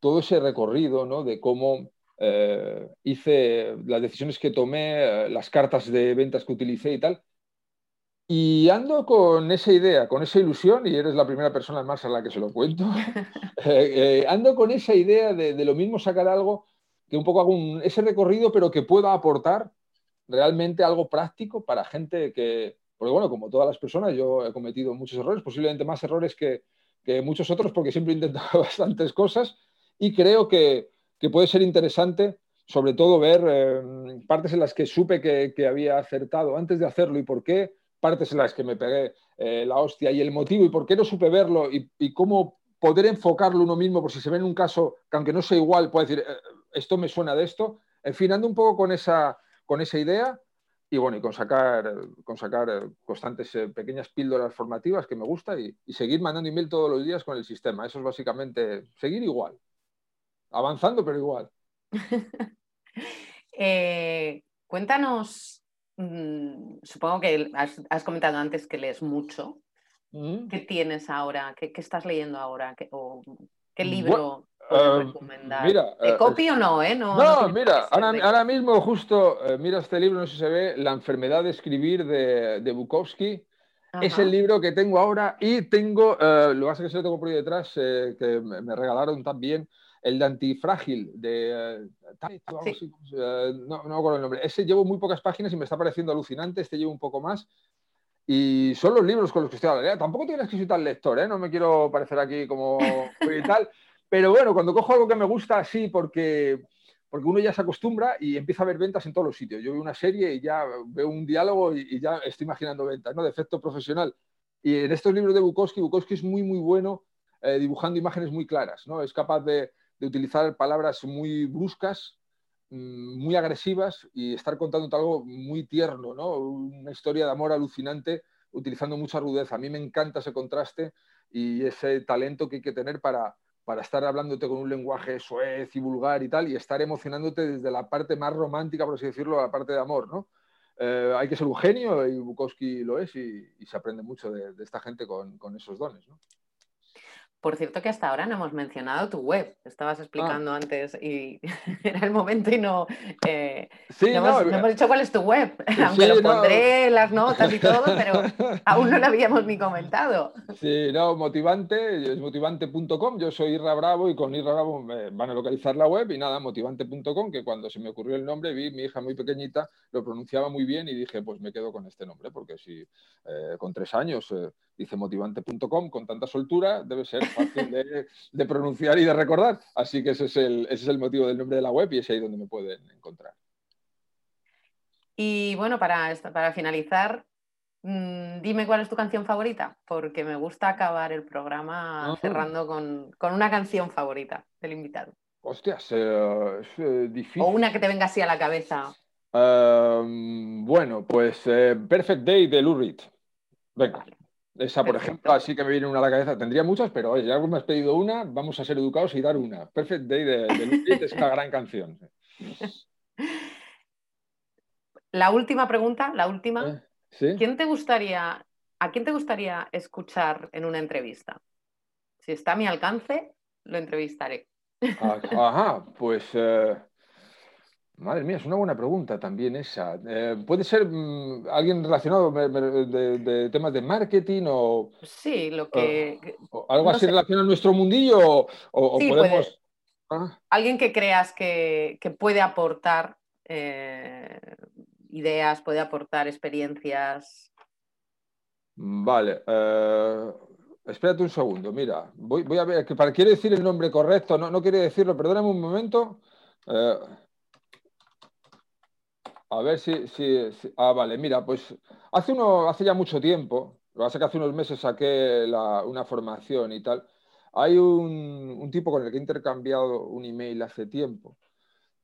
todo ese recorrido ¿no? de cómo eh, hice las decisiones que tomé, las cartas de ventas que utilicé y tal. Y ando con esa idea, con esa ilusión, y eres la primera persona más a la que se lo cuento, ando con esa idea de, de, lo mismo sacar algo que un poco hago ese recorrido, pero que pueda aportar realmente algo práctico para gente que, porque bueno, como todas las personas, yo he cometido muchos errores, posiblemente más errores que, muchos otros, porque siempre he intentado bastantes cosas y creo que, puede ser interesante, sobre todo ver eh, partes en las que supe que, había acertado antes de hacerlo y por qué, partes en las que me pegué eh, la hostia y el motivo y por qué no supe verlo y, cómo poder enfocarlo uno mismo, por si se ve en un caso que aunque no sea igual, puede decir, eh, esto me suena de esto. En fin, un poco con esa, con esa idea y bueno, y con sacar, con sacar constantes eh, pequeñas píldoras formativas que me gusta y, seguir mandando email todos los días con el sistema. Eso es básicamente seguir igual, avanzando pero igual. Eh, cuéntanos, mm, supongo que has, comentado antes que lees mucho. Mm. ¿Qué tienes ahora? ¿Qué, estás leyendo ahora? ¿Qué, o, ¿Qué libro? Em, mira, ¿Te eh, copio o no? Eh? No, mira, ahora, mismo justo, eh, mira este libro, no sé si se ve, La enfermedad de escribir de, de Bukowski. Es el libro que tengo ahora y tengo, lo que pasa es que se lo tengo por ahí detrás, que me regalaron también, el de Antifrágil, de... no, no me acuerdo el nombre. Ese llevo muy pocas páginas y me está pareciendo alucinante, este llevo un poco más. Y son los libros con los que estoy hablando. Tampoco tienes que ser tan lector, ¿eh? no me quiero parecer aquí como y tal, pero bueno, cuando cojo algo que me gusta, sí, porque, porque uno ya se acostumbra y empieza a ver ventas en todos los sitios. Yo veo una serie y ya veo un diálogo y, ya estoy imaginando ventas, ¿no? De efecto profesional. Y en estos libros de Bukowski, Bukowski es muy, muy bueno eh, dibujando imágenes muy claras, ¿no? Es capaz de, de utilizar palabras muy bruscas, mm, muy agresivas y estar contando algo muy tierno, ¿no? Una historia de amor alucinante utilizando mucha rudeza. A mí me encanta ese contraste y ese talento que hay que tener para, para estar hablándote con un lenguaje suez y vulgar y tal, y estar emocionándote desde la parte más romántica, por así decirlo, la parte de amor, ¿no? Eh, hay que ser un genio, y Bukowski lo es, y, se aprende mucho de, esta gente con, con esos dones, ¿no? Por cierto que hasta ahora no hemos mencionado tu web. Estabas ah. explicando antes y era el momento y no, eh, no, hemos, no, hemos, dicho cuál es tu web. Aunque lo pondré en las notas y todo, pero aún no lo habíamos ni comentado. Sí, no, motivante, es motivante.com. Yo soy Irra Bravo y con Irra Bravo me van a localizar la web y nada, motivante.com, que cuando se me ocurrió el nombre vi mi hija muy pequeñita, lo pronunciaba muy bien y dije, pues me quedo con este nombre, porque si eh, con tres años eh, dice motivante.com con tanta soltura, debe ser fácil de, pronunciar y de recordar. Así que ese es, el, ese es el motivo del nombre de la web y es ahí donde me pueden encontrar. Y bueno, para, para finalizar, mm, dime cuál es tu canción favorita, porque me gusta acabar el programa cerrando con, una canción favorita del invitado. Hostias, eh, es eh, difícil. O una que te venga así a la cabeza. Em, bueno, pues eh, Perfect Day de Lou Venga. Esa, por ejemplo, así que me viene una a la cabeza. Tendría muchas, pero oye, ya me has pedido una, vamos a ser educados y dar una. Perfect Day de, de es una gran canción. La última pregunta, la última. Eh, ¿Quién te gustaría, ¿A quién te gustaría escuchar en una entrevista? Si está a mi alcance, lo entrevistaré. Ah, ajá, pues eh, Madre mía, es una buena pregunta también esa. Eh, ¿Puede ser mm, alguien relacionado de, temas de marketing o... Sí, lo que... algo así relacionado a nuestro mundillo o, podemos... ¿Ah? Alguien que creas que, puede aportar eh, ideas, puede aportar experiencias. Vale. Eh, espérate un segundo, mira. Voy, a ver, que para quiere decir el nombre correcto, no, no quiere decirlo, perdóname un momento. A ver si, Ah, vale, mira, pues hace, uno, hace ya mucho tiempo, lo que que hace unos meses saqué una formación y tal. Hay un, tipo con el que he intercambiado un email hace tiempo,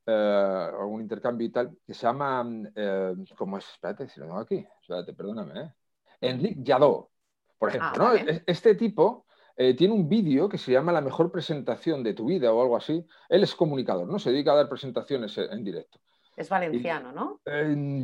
eh, un intercambio y tal, que se llama, eh, ¿cómo es? Espérate, si lo tengo aquí, espérate, perdóname, ¿eh? Enrique Yadó, por ejemplo, ah, Este tipo eh, tiene un vídeo que se llama La mejor presentación de tu vida o algo así. Él es comunicador, ¿no? Se dedica a dar presentaciones en directo. Es valenciano, ¿no?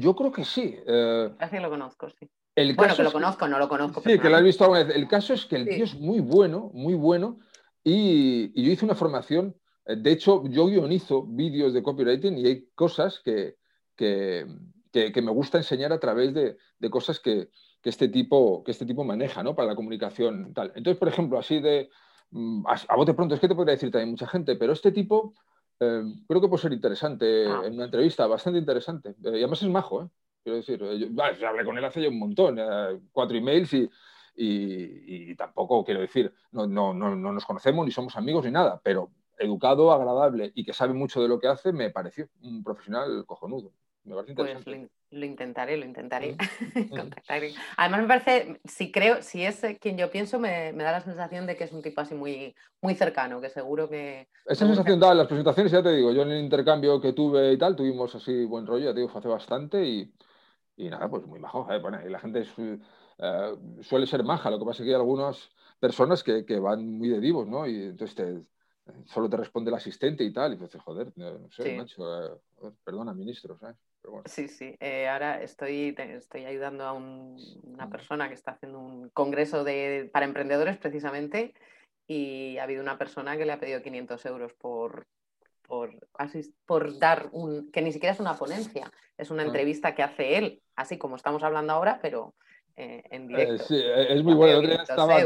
yo creo que sí. Eh, Así lo conozco, sí. bueno, que lo conozco, no lo conozco. Sí, que lo has visto alguna vez. El caso es que el tío es muy bueno, muy bueno. Y, yo hice una formación Eh, de hecho, yo guionizo vídeos de copywriting y hay cosas que, que, me gusta enseñar a través de, cosas que, este tipo, que este tipo maneja ¿no? para la comunicación. Tal. Entonces, por ejemplo, así de, mm, a, bote pronto, es que te podría decir también mucha gente, pero este tipo eh, creo que puede ser interesante ah. en una entrevista, bastante interesante. y además es majo, ¿eh? Quiero decir, yo, hablé con él hace ya un montón, cuatro emails y, y, tampoco, quiero decir, no, no, no, no, nos conocemos ni somos amigos ni nada, pero educado, agradable y que sabe mucho de lo que hace, me pareció un profesional cojonudo. Me parece pues interesante. Pues lo, intentaré, lo intentaré. Además, me parece, si creo, si es quien yo pienso, me, da la sensación de que es un tipo así muy, muy cercano, que seguro que. Esa sensación da en las presentaciones, ya te digo, yo en el intercambio que tuve y tal, tuvimos así buen rollo, ya te digo, fue hace bastante y, y nada, pues muy majo. ¿eh? Bueno, y la gente eh, suele ser maja, lo que pasa es que hay algunas personas que, que van muy de divos, ¿no? Y entonces te, solo te responde el asistente y tal, y dices, joder, no sé, macho, eh, perdona, ministro, ¿sabes? Sí, sí, eh, ahora estoy, estoy ayudando a una persona que está haciendo un congreso de, para emprendedores precisamente y ha habido una persona que le ha pedido 500 euros por, por, por dar un, que ni siquiera es una ponencia, es una entrevista que hace él, así como estamos hablando ahora, pero eh, en eh, directo. sí, eh, es muy bueno. El estaba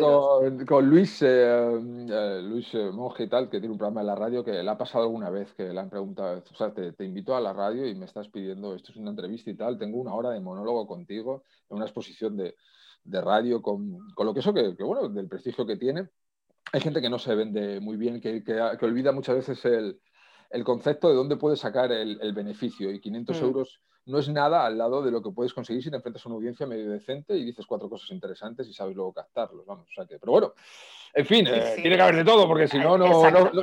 con, Luis, Luis Monge y tal, que tiene un programa en la radio que le ha pasado alguna vez que le han preguntado, o sea, te, invito a la radio y me estás pidiendo, esto es una entrevista y tal, tengo una hora de monólogo contigo en una exposición de, radio con, lo que eso, que, bueno, del prestigio que tiene. Hay gente que no se vende muy bien, que, olvida muchas veces el, concepto de dónde puede sacar el, beneficio y 500 mm. euros no es nada al lado de lo que puedes conseguir si te enfrentas a una audiencia medio decente y dices cuatro cosas interesantes y sabes luego captarlos. Vamos, o sea que, pero bueno, en fin, eh, tiene que haber de todo porque si no, no,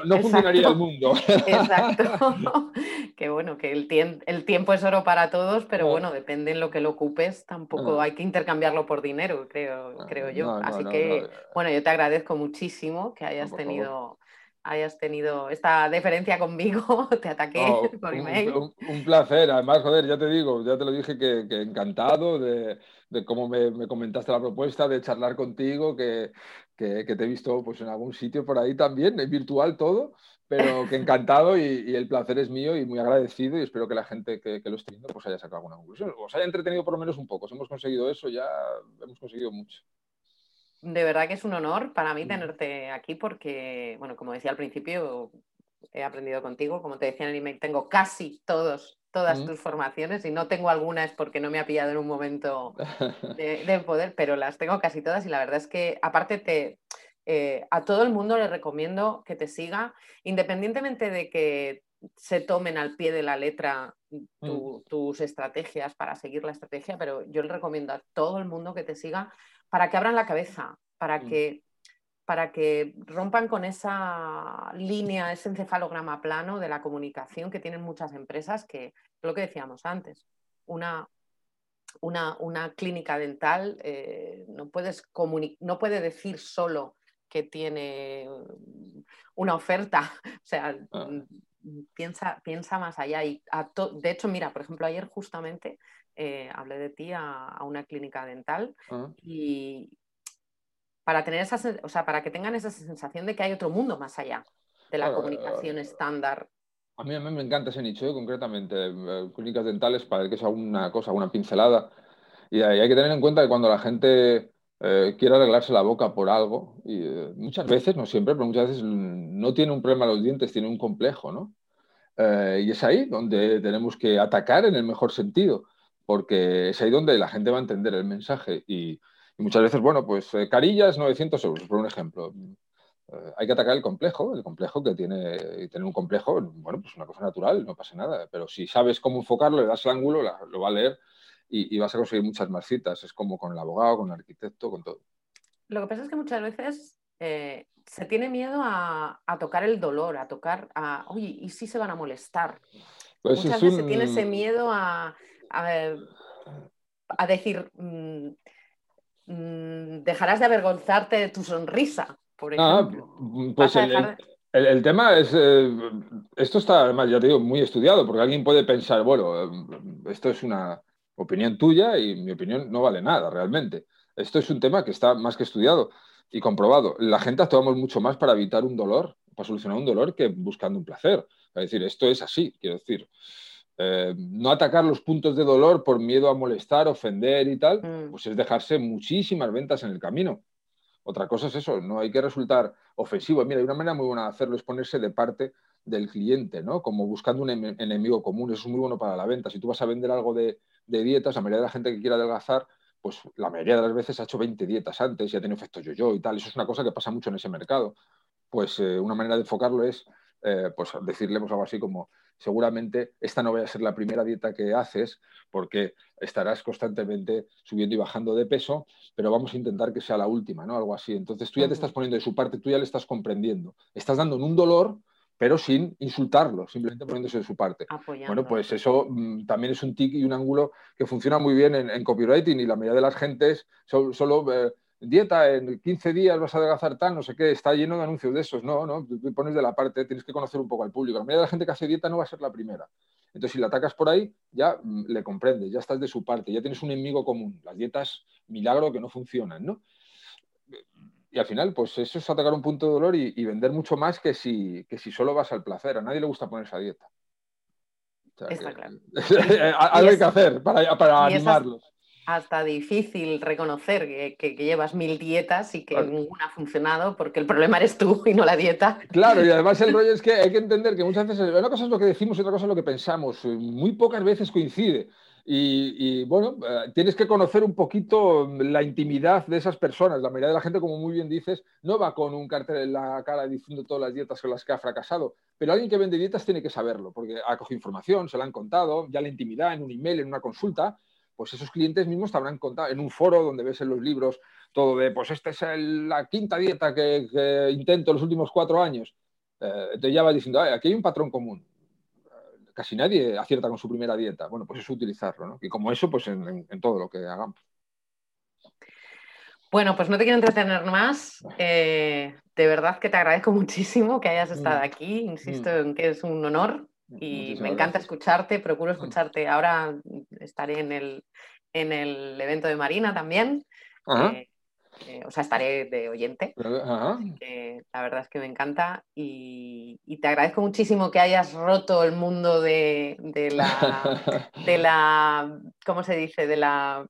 no, funcionaría el mundo. Exacto. que bueno, que el, el, tiempo es oro para todos, pero bueno, depende en lo que lo ocupes, tampoco hay que intercambiarlo por dinero, creo, creo yo. Así que, bueno, yo te agradezco muchísimo que hayas tenido hayas tenido esta deferencia conmigo, te ataqué por email. Un, placer, además, joder, ya te digo, ya te lo dije que, encantado de, cómo me, comentaste la propuesta, de charlar contigo, que, te he visto pues, en algún sitio por ahí también, en virtual todo, pero que encantado y, el placer es mío y muy agradecido y espero que la gente que, lo esté viendo pues haya sacado alguna conclusión, o se haya entretenido por lo menos un poco. Si hemos conseguido eso, ya hemos conseguido mucho de verdad que es un honor para mí tenerte aquí porque, bueno, como decía al principio, he aprendido contigo. Como te decía en el email, tengo casi todos, todas tus formaciones y no tengo algunas porque no me ha pillado en un momento de, poder, pero las tengo casi todas y la verdad es que aparte te... Eh, a todo el mundo le recomiendo que te siga, independientemente de que se tomen al pie de la letra mm. tus estrategias para seguir la estrategia, pero yo le recomiendo a todo el mundo que te siga para que abran la cabeza, para mm. que, para que rompan con esa línea, ese encefalograma plano de la comunicación que tienen muchas empresas, que lo que decíamos antes, una, una, clínica dental eh, no, puedes no puede decir solo que tiene una oferta, o sea, ah. piensa, piensa más allá. Y de hecho, mira, por ejemplo, ayer justamente eh, hablé de ti a, una clínica dental ah. y para tener esa, o sea, para que tengan esa sensación de que hay otro mundo más allá de la comunicación estándar. A mí, a mí, me encanta ese nicho, ¿eh? concretamente, eh, clínicas dentales, para que sea una cosa, una pincelada. Y hay que tener en cuenta que cuando la gente quiere arreglarse la boca por algo, y muchas veces, no siempre, pero muchas veces no tiene un problema los dientes, tiene un complejo, ¿no? y es ahí donde tenemos que atacar en el mejor sentido porque es ahí donde la gente va a entender el mensaje. Y, muchas veces, bueno, pues eh, carillas 900 euros, por un ejemplo. Eh, hay que atacar el complejo, el complejo que tiene, tener un complejo, bueno, pues una cosa natural, no pasa nada. Pero si sabes cómo enfocarlo, le das el ángulo, lo va a leer y, vas a conseguir muchas más citas. Es como con el abogado, con el arquitecto, con todo. Lo que pasa es que muchas veces eh, se tiene miedo a, tocar el dolor, a tocar a, oye, ¿y si se van a molestar? Pues muchas veces se tiene ese miedo a, a, decir, mm, mm, dejarás de avergonzarte de tu sonrisa, por ah, ejemplo. pues el, tema es, eh, esto está además, ya te digo, muy estudiado, porque alguien puede pensar, bueno, eh, esto es una opinión tuya y mi opinión no vale nada realmente. Esto es un tema que está más que estudiado y comprobado. La gente actuamos mucho más para evitar un dolor para solucionar un dolor que buscando un placer. Es decir, esto es así, quiero decir. Eh, no atacar los puntos de dolor por miedo a molestar, ofender y tal, mm. pues es dejarse muchísimas ventas en el camino. Otra cosa es eso, no hay que resultar ofensivo. Mira, hay una manera muy buena de hacerlo, es ponerse de parte del cliente, ¿no? Como buscando un enemigo común, eso es muy bueno para la venta. Si tú vas a vender algo de, dietas, la mayoría de la gente que quiere adelgazar, pues la mayoría de las veces ha hecho 20 dietas antes y ha tenido efecto yo-yo y tal. Eso es una cosa que pasa mucho en ese mercado. Pues eh, una manera de enfocarlo es eh, pues decirle pues, algo así como, seguramente esta no vaya a ser la primera dieta que haces porque estarás constantemente subiendo y bajando de peso, pero vamos a intentar que sea la última, ¿no? Algo así. Entonces tú ya te estás poniendo de su parte, tú ya le estás comprendiendo. Estás dando un dolor, pero sin insultarlo, simplemente poniéndose de su parte. Bueno, pues eso mm, también es un tic y un ángulo que funciona muy bien en, copywriting y la mayoría de las gentes solo... Eh, dieta, en 15 días vas a adelgazar tal, no sé qué, está lleno de anuncios de esos. No, no, tú pones de la parte, tienes que conocer un poco al público. La mayoría de la gente que hace dieta no va a ser la primera. Entonces, si la atacas por ahí, ya mm, le comprendes, ya estás de su parte, ya tienes un enemigo común. Las dietas, milagro que no funcionan, ¿no? Y al final, pues eso es atacar un punto de dolor y, vender mucho más que si, que si solo vas al placer. A nadie le gusta poner esa dieta. Está claro. algo hay que hacer para, para animarlos hasta difícil reconocer que, llevas mil dietas y que ninguna ha funcionado porque el problema eres tú y no la dieta. Claro, y además el rollo es que hay que entender que muchas veces, una cosa es lo que decimos y otra cosa es lo que pensamos. Muy pocas veces coincide. Y, bueno, eh, tienes que conocer un poquito la intimidad de esas personas. La mayoría de la gente, como muy bien dices, no va con un cartel en la cara diciendo todas las dietas con las que ha fracasado. Pero alguien que vende dietas tiene que saberlo, porque ha cogido información, se la han contado, ya la intimidad en un email, en una consulta, pues esos clientes mismos te habrán contado en un foro donde ves en los libros todo de, pues esta es la quinta dieta que, intento los últimos cuatro años. Eh, entonces ya vas diciendo, aquí hay un patrón común. Casi nadie acierta con su primera dieta. Bueno, pues eso utilizarlo, ¿no? Y como eso, pues en, todo lo que hagamos. Bueno, pues no te quiero entretener más. Eh, de verdad que te agradezco muchísimo que hayas estado mm. aquí. Insisto mm. en que es un honor y me encanta escucharte, procuro mm. escucharte. Ahora estaré en el, en el evento de Marina también. Eh, eh, o sea, estaré de oyente. la verdad es que me encanta y, te agradezco muchísimo que hayas roto el mundo de, la, de la, ¿cómo se dice? De la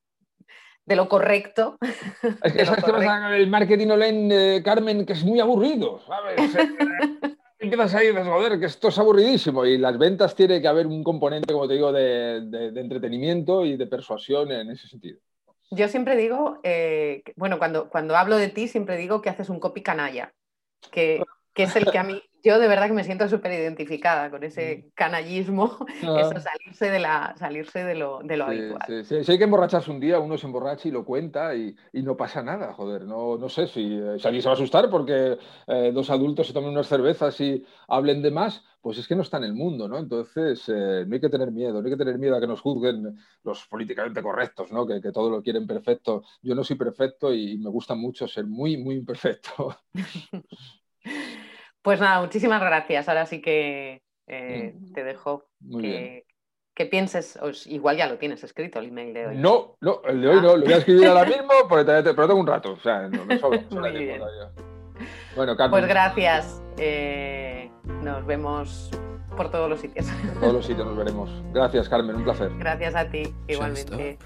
de lo correcto. Es que que pasa el marketing online, eh, Carmen, que es muy aburrido, ¿sabes? empiezas ahí y dices, joder, que esto es aburridísimo. Y las ventas tiene que haber un componente, como te digo, de, entretenimiento y de persuasión en ese sentido. Yo siempre digo, eh, bueno, cuando, cuando hablo de ti, siempre digo que haces un copy canalla, que, que es el que a mí yo de verdad que me siento súper identificada con ese mm. canallismo, eso, salirse de, la, salirse de lo, de lo habitual. Si hay que emborracharse un día, uno se emborracha y lo cuenta y, no pasa nada, joder. No, no sé si, eh, si, alguien se va a asustar porque eh, dos adultos se tomen unas cervezas y hablen de más, pues es que no está en el mundo, ¿no? Entonces eh, no hay que tener miedo, no hay que tener miedo a que nos juzguen los políticamente correctos, ¿no? Que, que todo lo quieren perfecto. Yo no soy perfecto y me gusta mucho ser muy, muy imperfecto. Pues nada, muchísimas gracias. Ahora sí que eh, mm. te dejo que, pienses, igual ya lo tienes escrito el email de hoy. No, no, el de hoy no, lo voy a escribir ahora mismo, pero tengo un rato, o sea, no me sobra. Bueno, Carmen. Pues gracias. Eh, nos vemos por todos los sitios. Por todos los sitios nos veremos. Gracias, Carmen, un placer. Gracias a ti, igualmente.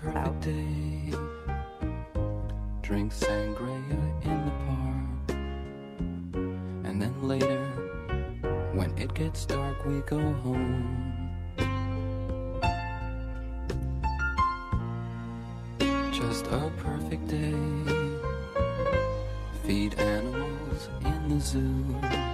And then later, when it gets dark, we go home. Just a perfect day. Feed animals in the zoo.